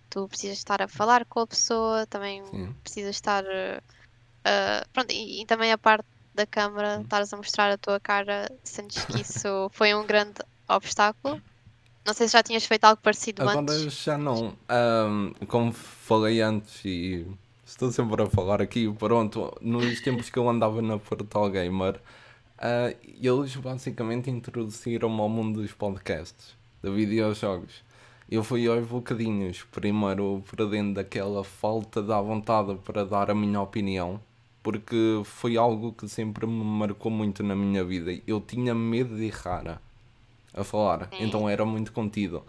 tu precisas estar a falar com a pessoa, também Sim. precisas estar. Uh, pronto, e, e, também a parte da câmara, hum. estares a mostrar a tua cara, sentes que isso foi um grande obstáculo? Não sei se já tinhas feito algo parecido Agora antes. já não. Um, como falei antes e Estou sempre a falar aqui, pronto, nos tempos que eu andava na Portal Gamer, uh, eles basicamente introduziram-me ao mundo dos podcasts, de videojogos. Eu fui aos bocadinhos, primeiro para dentro daquela falta da vontade para dar a minha opinião, porque foi algo que sempre me marcou muito na minha vida. Eu tinha medo de errar a falar, então era muito contido.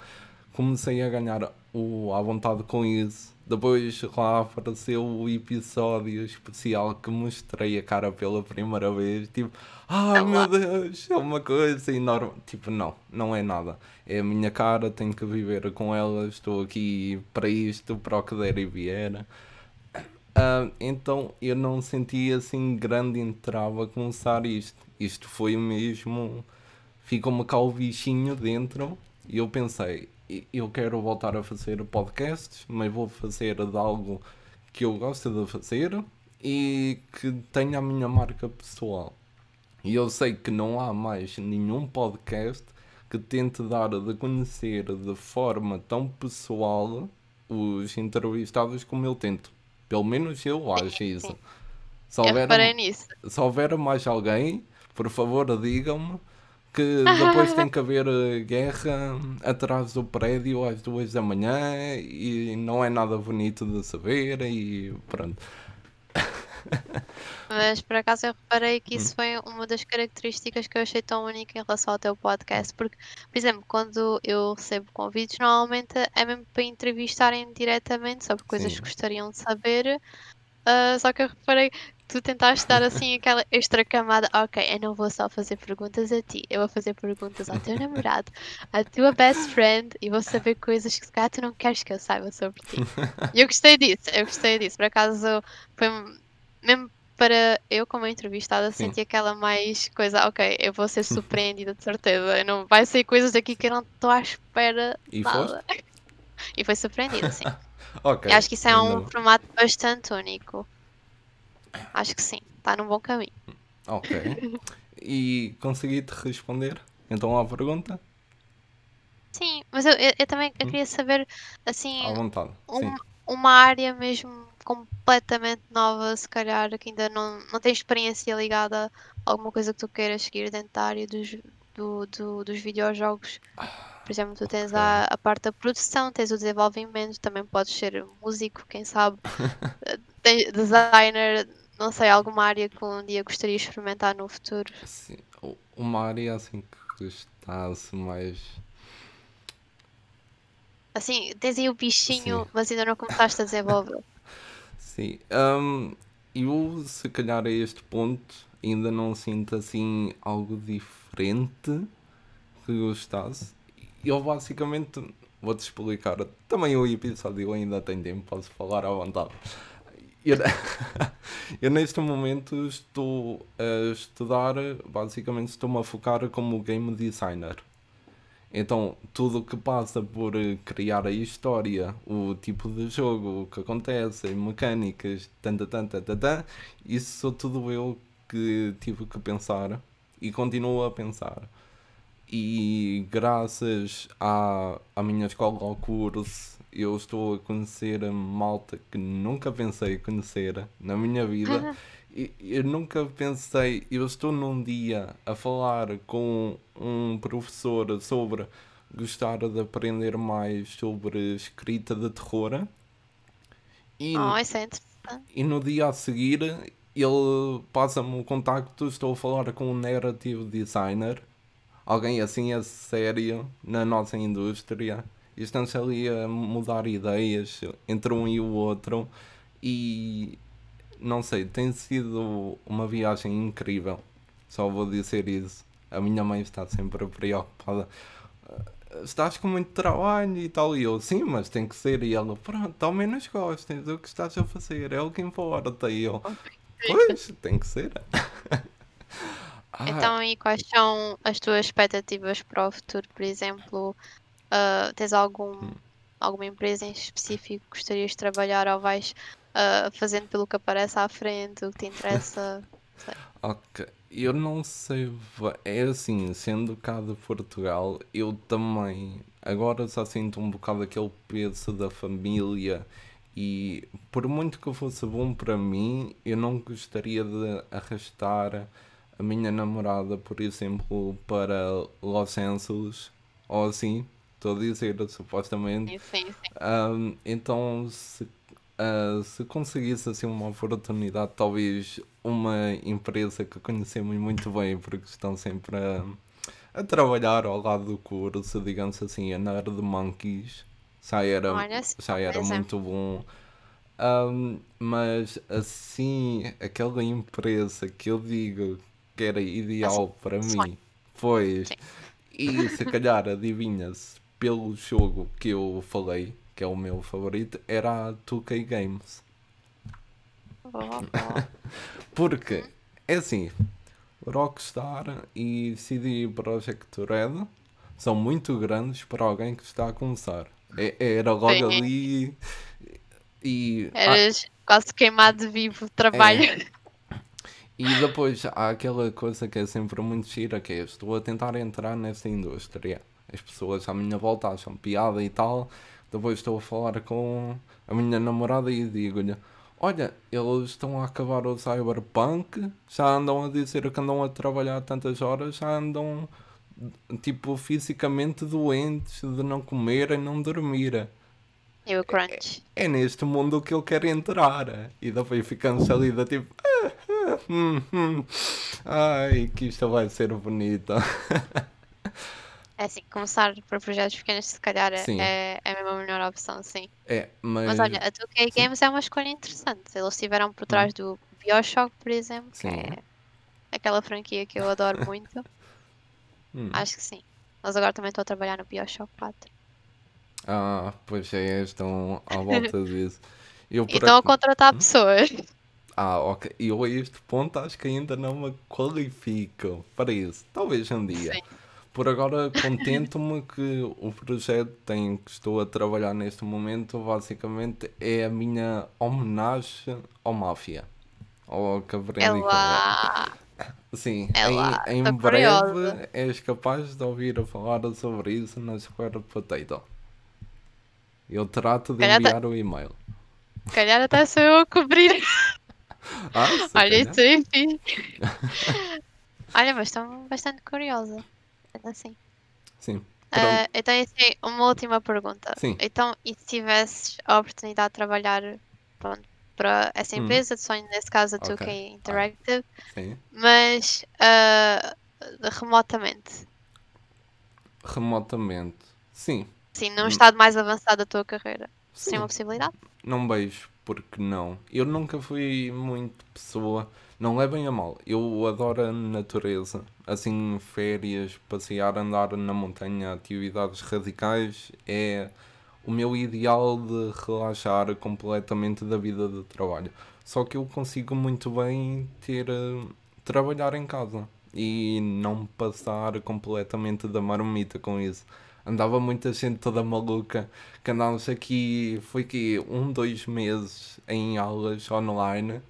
Comecei a ganhar o, à vontade com isso depois lá apareceu o episódio especial que mostrei a cara pela primeira vez. Tipo, ai oh, meu Deus, é uma coisa enorme. Tipo, não, não é nada. É a minha cara, tenho que viver com ela. Estou aqui para isto, para o que der e vier. Uh, então eu não senti assim grande entrave a começar isto. Isto foi mesmo ficou-me cá o bichinho dentro e eu pensei, eu quero voltar a fazer podcasts, mas vou fazer de algo que eu gosto de fazer e que tenha a minha marca pessoal. E eu sei que não há mais nenhum podcast que tente dar de conhecer de forma tão pessoal os entrevistados como eu tento. Pelo menos eu acho isso. Se houver. Se houver mais alguém, por favor, digam-me que depois tem que haver eh, guerra atrás do prédio às duas da manhã e não é nada bonito de saber e pronto. Mas por acaso eu reparei que isso hum. foi uma das características que eu achei tão única em relação ao teu podcast, porque, por exemplo, quando eu recebo convites, normalmente é mesmo para entrevistarem diretamente sobre coisas Sim. que gostariam de saber. Uh, só que eu reparei tu tentaste dar assim aquela extra camada, ok, eu não vou só fazer perguntas a ti, eu vou fazer perguntas ao teu namorado, à tua best friend e vou saber coisas que se calhar tu não queres que eu saiba sobre ti. E eu gostei disso, eu gostei disso. Por acaso foi mesmo para eu como entrevistada senti aquela mais coisa, ok, eu vou ser surpreendida de certeza, não vai ser coisas aqui que eu não estou à espera e nada. Foste? E foi surpreendida, sim. Acho que isso é um formato bastante único. Acho que sim, está num bom caminho. Ok. E consegui-te responder então à pergunta? Sim, mas eu, eu, eu também eu hum. queria saber assim. Um, uma área mesmo completamente nova, se calhar, que ainda não, não tem experiência ligada a alguma coisa que tu queiras seguir dentro da área dos, do, do, dos videojogos. Por exemplo, tu tens okay. a, a parte da produção, tens o desenvolvimento, também podes ser músico, quem sabe, designer, não sei, alguma área que um dia gostaria de experimentar no futuro? Sim, uma área assim que gostasse mais. Assim, tens aí o bichinho, Sim. mas ainda não começaste a desenvolver. Sim, um, eu se calhar a este ponto ainda não sinto assim algo diferente que gostasse. Eu basicamente vou-te explicar. Também o episódio ainda tem tempo, posso falar à vontade. Eu, eu, neste momento estou a estudar, basicamente estou-me a focar como game designer. Então, tudo o que passa por criar a história, o tipo de jogo, o que acontece, mecânicas, tanta, tanta, tanta, isso sou tudo eu que tive que pensar e continuo a pensar. E graças à, à minha escola ao curso eu estou a conhecer malta que nunca pensei conhecer na minha vida. e eu nunca pensei, eu estou num dia a falar com um professor sobre gostar de aprender mais sobre escrita de terror. E, oh, é e no dia a seguir ele passa-me o contacto, estou a falar com um narrative designer, alguém assim a sério na nossa indústria e estamos ali a mudar ideias entre um e o outro e não sei, tem sido uma viagem incrível. Só vou dizer isso. A minha mãe está sempre preocupada. Ah, estás com muito trabalho e tal. E eu, sim, mas tem que ser. E ela, pronto, ao menos gostas do que estás a fazer. É o que importa. E eu, pois, tem que ser. Então, e quais são as tuas expectativas para o futuro? Por exemplo, Uh, tens algum, hum. alguma empresa em específico que gostarias de trabalhar ou vais uh, fazendo pelo que aparece à frente, o que te interessa? ok, eu não sei, é assim, sendo cá de Portugal, eu também agora só sinto um bocado aquele peso da família e por muito que fosse bom para mim, eu não gostaria de arrastar a minha namorada, por exemplo, para Los Angeles ou assim, estou a dizer, supostamente. Sim, sim. Um, então, se, uh, se conseguisse assim uma oportunidade, talvez uma empresa que conhecemos muito bem, porque estão sempre a, a trabalhar ao lado do curso, digamos assim, a Nerd Monkeys, já era, já era muito bom. Um, mas assim, aquela empresa que eu digo que era ideal assim, para mim, pois, Sim. e se calhar adivinha-se pelo jogo que eu falei, que é o meu favorito, era a 2K Games. Porque, é assim, Rockstar e CD Projekt Red são muito grandes para alguém que está a começar. É, era logo Sim. ali e. Eras ah, quase queimado vivo trabalho. É, e depois há aquela coisa que é sempre muito gira, que é estou a tentar entrar nessa indústria. As pessoas à minha volta acham piada e tal. Depois estou a falar com a minha namorada e digo-lhe: Olha, eles estão a acabar o Cyberpunk, já andam a dizer que andam a trabalhar tantas horas, já andam tipo fisicamente doentes de não comer e não dormir. E o crunch. É, é, neste mundo que eu quero entrar. E depois ficamos ali da tipo. Hum, hum. Ai, que isto vai ser bonito. É assim, começar por projetos pequenos se calhar é, é, é mesmo a melhor opção, sim. É, mas... mas olha, a 2K Games sim. é uma escolha interessante. Eles estiveram por trás hum. do Bioshock, por exemplo, sim. que é aquela franquia que eu adoro muito. hum. Acho que sim. Mas agora também estou a trabalhar no Bioshock 4. Ah, pois é, estão à volta disso. Eu, e estão a contratar hum? pessoas. Ah, ok. Eu a este ponto acho que ainda não me qualifico para isso. Talvez um dia. Sim. Por agora, contento-me que o projeto em que estou a trabalhar neste momento, basicamente, é a minha homenagem ao Máfia. Ao Cabrera é Sim, é em, em breve és capaz de ouvir a falar sobre isso na Square Potato. Eu trato de enviar o e-mail. Se calhar até sou eu a cobrir. Ah, Olha, isso é enfim. Olha, mas estou bastante curiosa assim. Sim. Uh, então, assim, uma última pergunta. Sim. Então, e se tivesses a oportunidade de trabalhar pronto, para essa hum. empresa hum. de sonho, nesse caso a 2K okay. Interactive, ah, mas uh, remotamente? Remotamente, sim. Sim, num hum. estado mais avançado da tua carreira. Sim. Uma possibilidade? Não beijo, porque não. Eu nunca fui muito pessoa não levem a mal, eu adoro a natureza. Assim, férias, passear, andar na montanha, atividades radicais é o meu ideal de relaxar completamente da vida de trabalho. Só que eu consigo muito bem ter uh, trabalhar em casa e não passar completamente da marmita com isso. Andava muita gente toda maluca que andávamos aqui, foi que um, dois meses em aulas online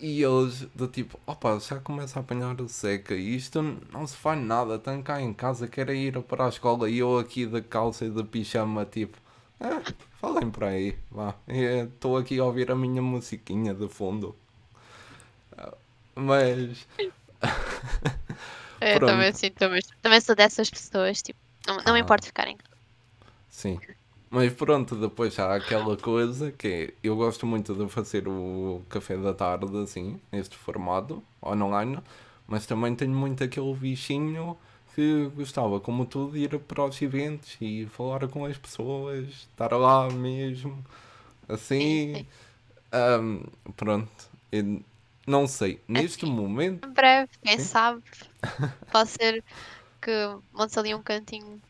e eles do tipo, opa, já começa a apanhar o seca e isto não se faz nada, estão cá em casa, querem ir para a escola e eu aqui da calça e da pijama, tipo, é, falem por aí, vá, estou aqui a ouvir a minha musiquinha de fundo. Mas. é, também sim, também, também sou dessas pessoas, tipo, não, não ah. me importa ficarem. Sim. Mas pronto, depois há aquela coisa que é, eu gosto muito de fazer o café da tarde assim, neste formato, online, mas também tenho muito aquele bichinho que gostava, como tu, de ir para os eventos e falar com as pessoas, estar lá mesmo, assim. Um, pronto, eu não sei, neste assim, momento. Em breve, quem sabe, pode ser que montes ali um cantinho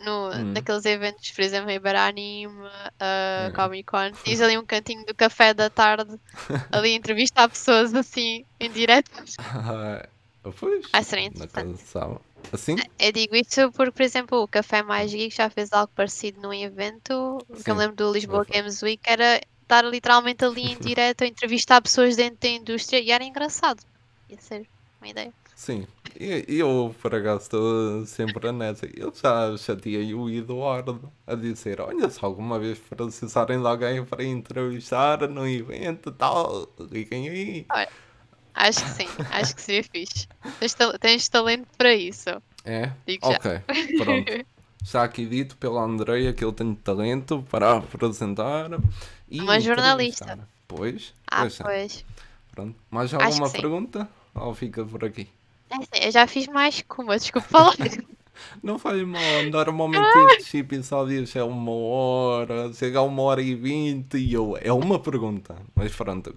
no, hum. naqueles eventos, por exemplo, em Baranime, uh, Comic Con, tens ali um cantinho do café da tarde, ali entrevistar pessoas assim, em direto. Ah, pois, Vai ser interessante. Assim? Eu digo isso porque, por exemplo, o Café Mais Geek já fez algo parecido num evento, que eu lembro do Lisboa Games Week, era estar literalmente ali em direto a entrevistar pessoas dentro da indústria e era engraçado. Ia ser uma ideia. Sim, eu por acaso estou sempre nessa. Eu já chateei o Eduardo a dizer: Olha, se alguma vez precisarem de alguém para entrevistar no evento tal, liguem aí. Olha, acho que sim, acho que seria fixe. Tens, tens talento para isso. É? Digo ok, já. pronto. Está aqui dito pela Andreia que eu tenho talento para apresentar. E Uma jornalista. Pois. Ah, pois. Pronto. Mais alguma pergunta? Ou fica por aqui? É, eu já fiz mais que uma, desculpa falar. Não faz mal, normalmente estes episódios é uma hora, chega a uma hora e vinte e eu, é uma pergunta, mas pronto.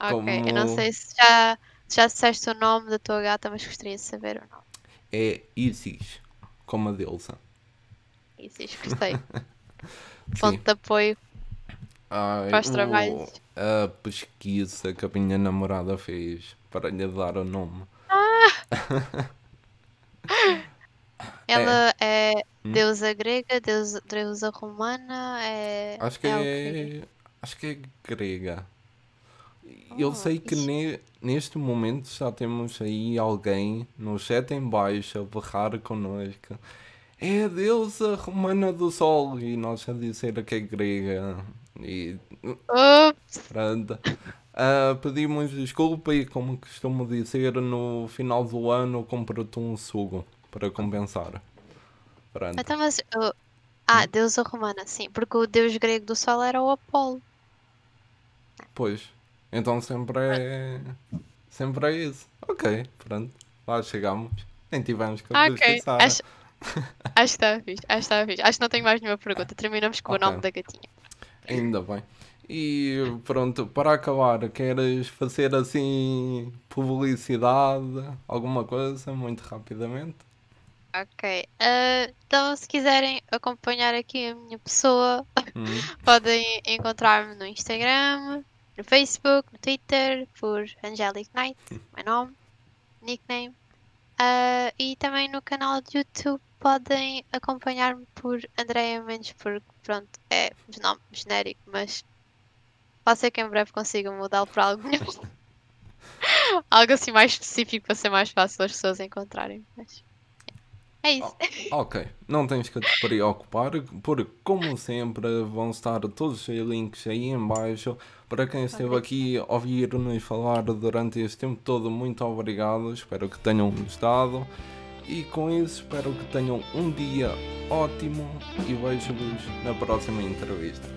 Ok, Como... eu não sei se já, já disseste o nome da tua gata, mas gostaria de saber o nome. É Isis, como a deusa. Isis, gostei. Ponto de apoio Ai, para os trabalhos. A pesquisa que a minha namorada fez para lhe dar o nome Ela é, é deusa grega, deusa, deusa romana, é. Acho que é. é acho que é grega. Eu oh, sei que ne, neste momento já temos aí alguém no chat em baixo a berrar connosco. É a deusa romana do sol e nós a dizer que é grega. E. Pronto. Uh, pedimos desculpa e, como costumo dizer, no final do ano compro-te um sugo para compensar. Pronto. Então, mas. Uh, ah, hum? deusa romana, sim, porque o deus grego do sol era o Apolo. Pois. Então sempre é. Sempre é isso. Ok, pronto. Lá chegamos. Nem tivemos que ah, okay. Acho... acho que está fixe. Acho que está fixe. Acho que não tenho mais nenhuma pergunta. Terminamos com okay. o nome da gatinha. Ainda bem. E pronto, para acabar, queres fazer assim publicidade, alguma coisa, muito rapidamente? Ok. Uh, então, se quiserem acompanhar aqui a minha pessoa, hum. podem encontrar-me no Instagram, no Facebook, no Twitter, por Angelic Knight, hum. meu nome, nickname. Uh, e também no canal de YouTube podem acompanhar-me por Andrea Mendes, porque pronto, é o nome genérico, mas pode ser que em breve consiga mudá-lo para algo melhor. algo assim mais específico para ser mais fácil as pessoas encontrarem. Mas... É isso. Oh, ok, não tens que te preocupar, porque como sempre vão estar todos os links aí em baixo. Para quem esteve aqui a ouvir-nos falar durante este tempo todo, muito obrigado. Espero que tenham gostado. E com isso, espero que tenham um dia ótimo e vejo-vos na próxima entrevista.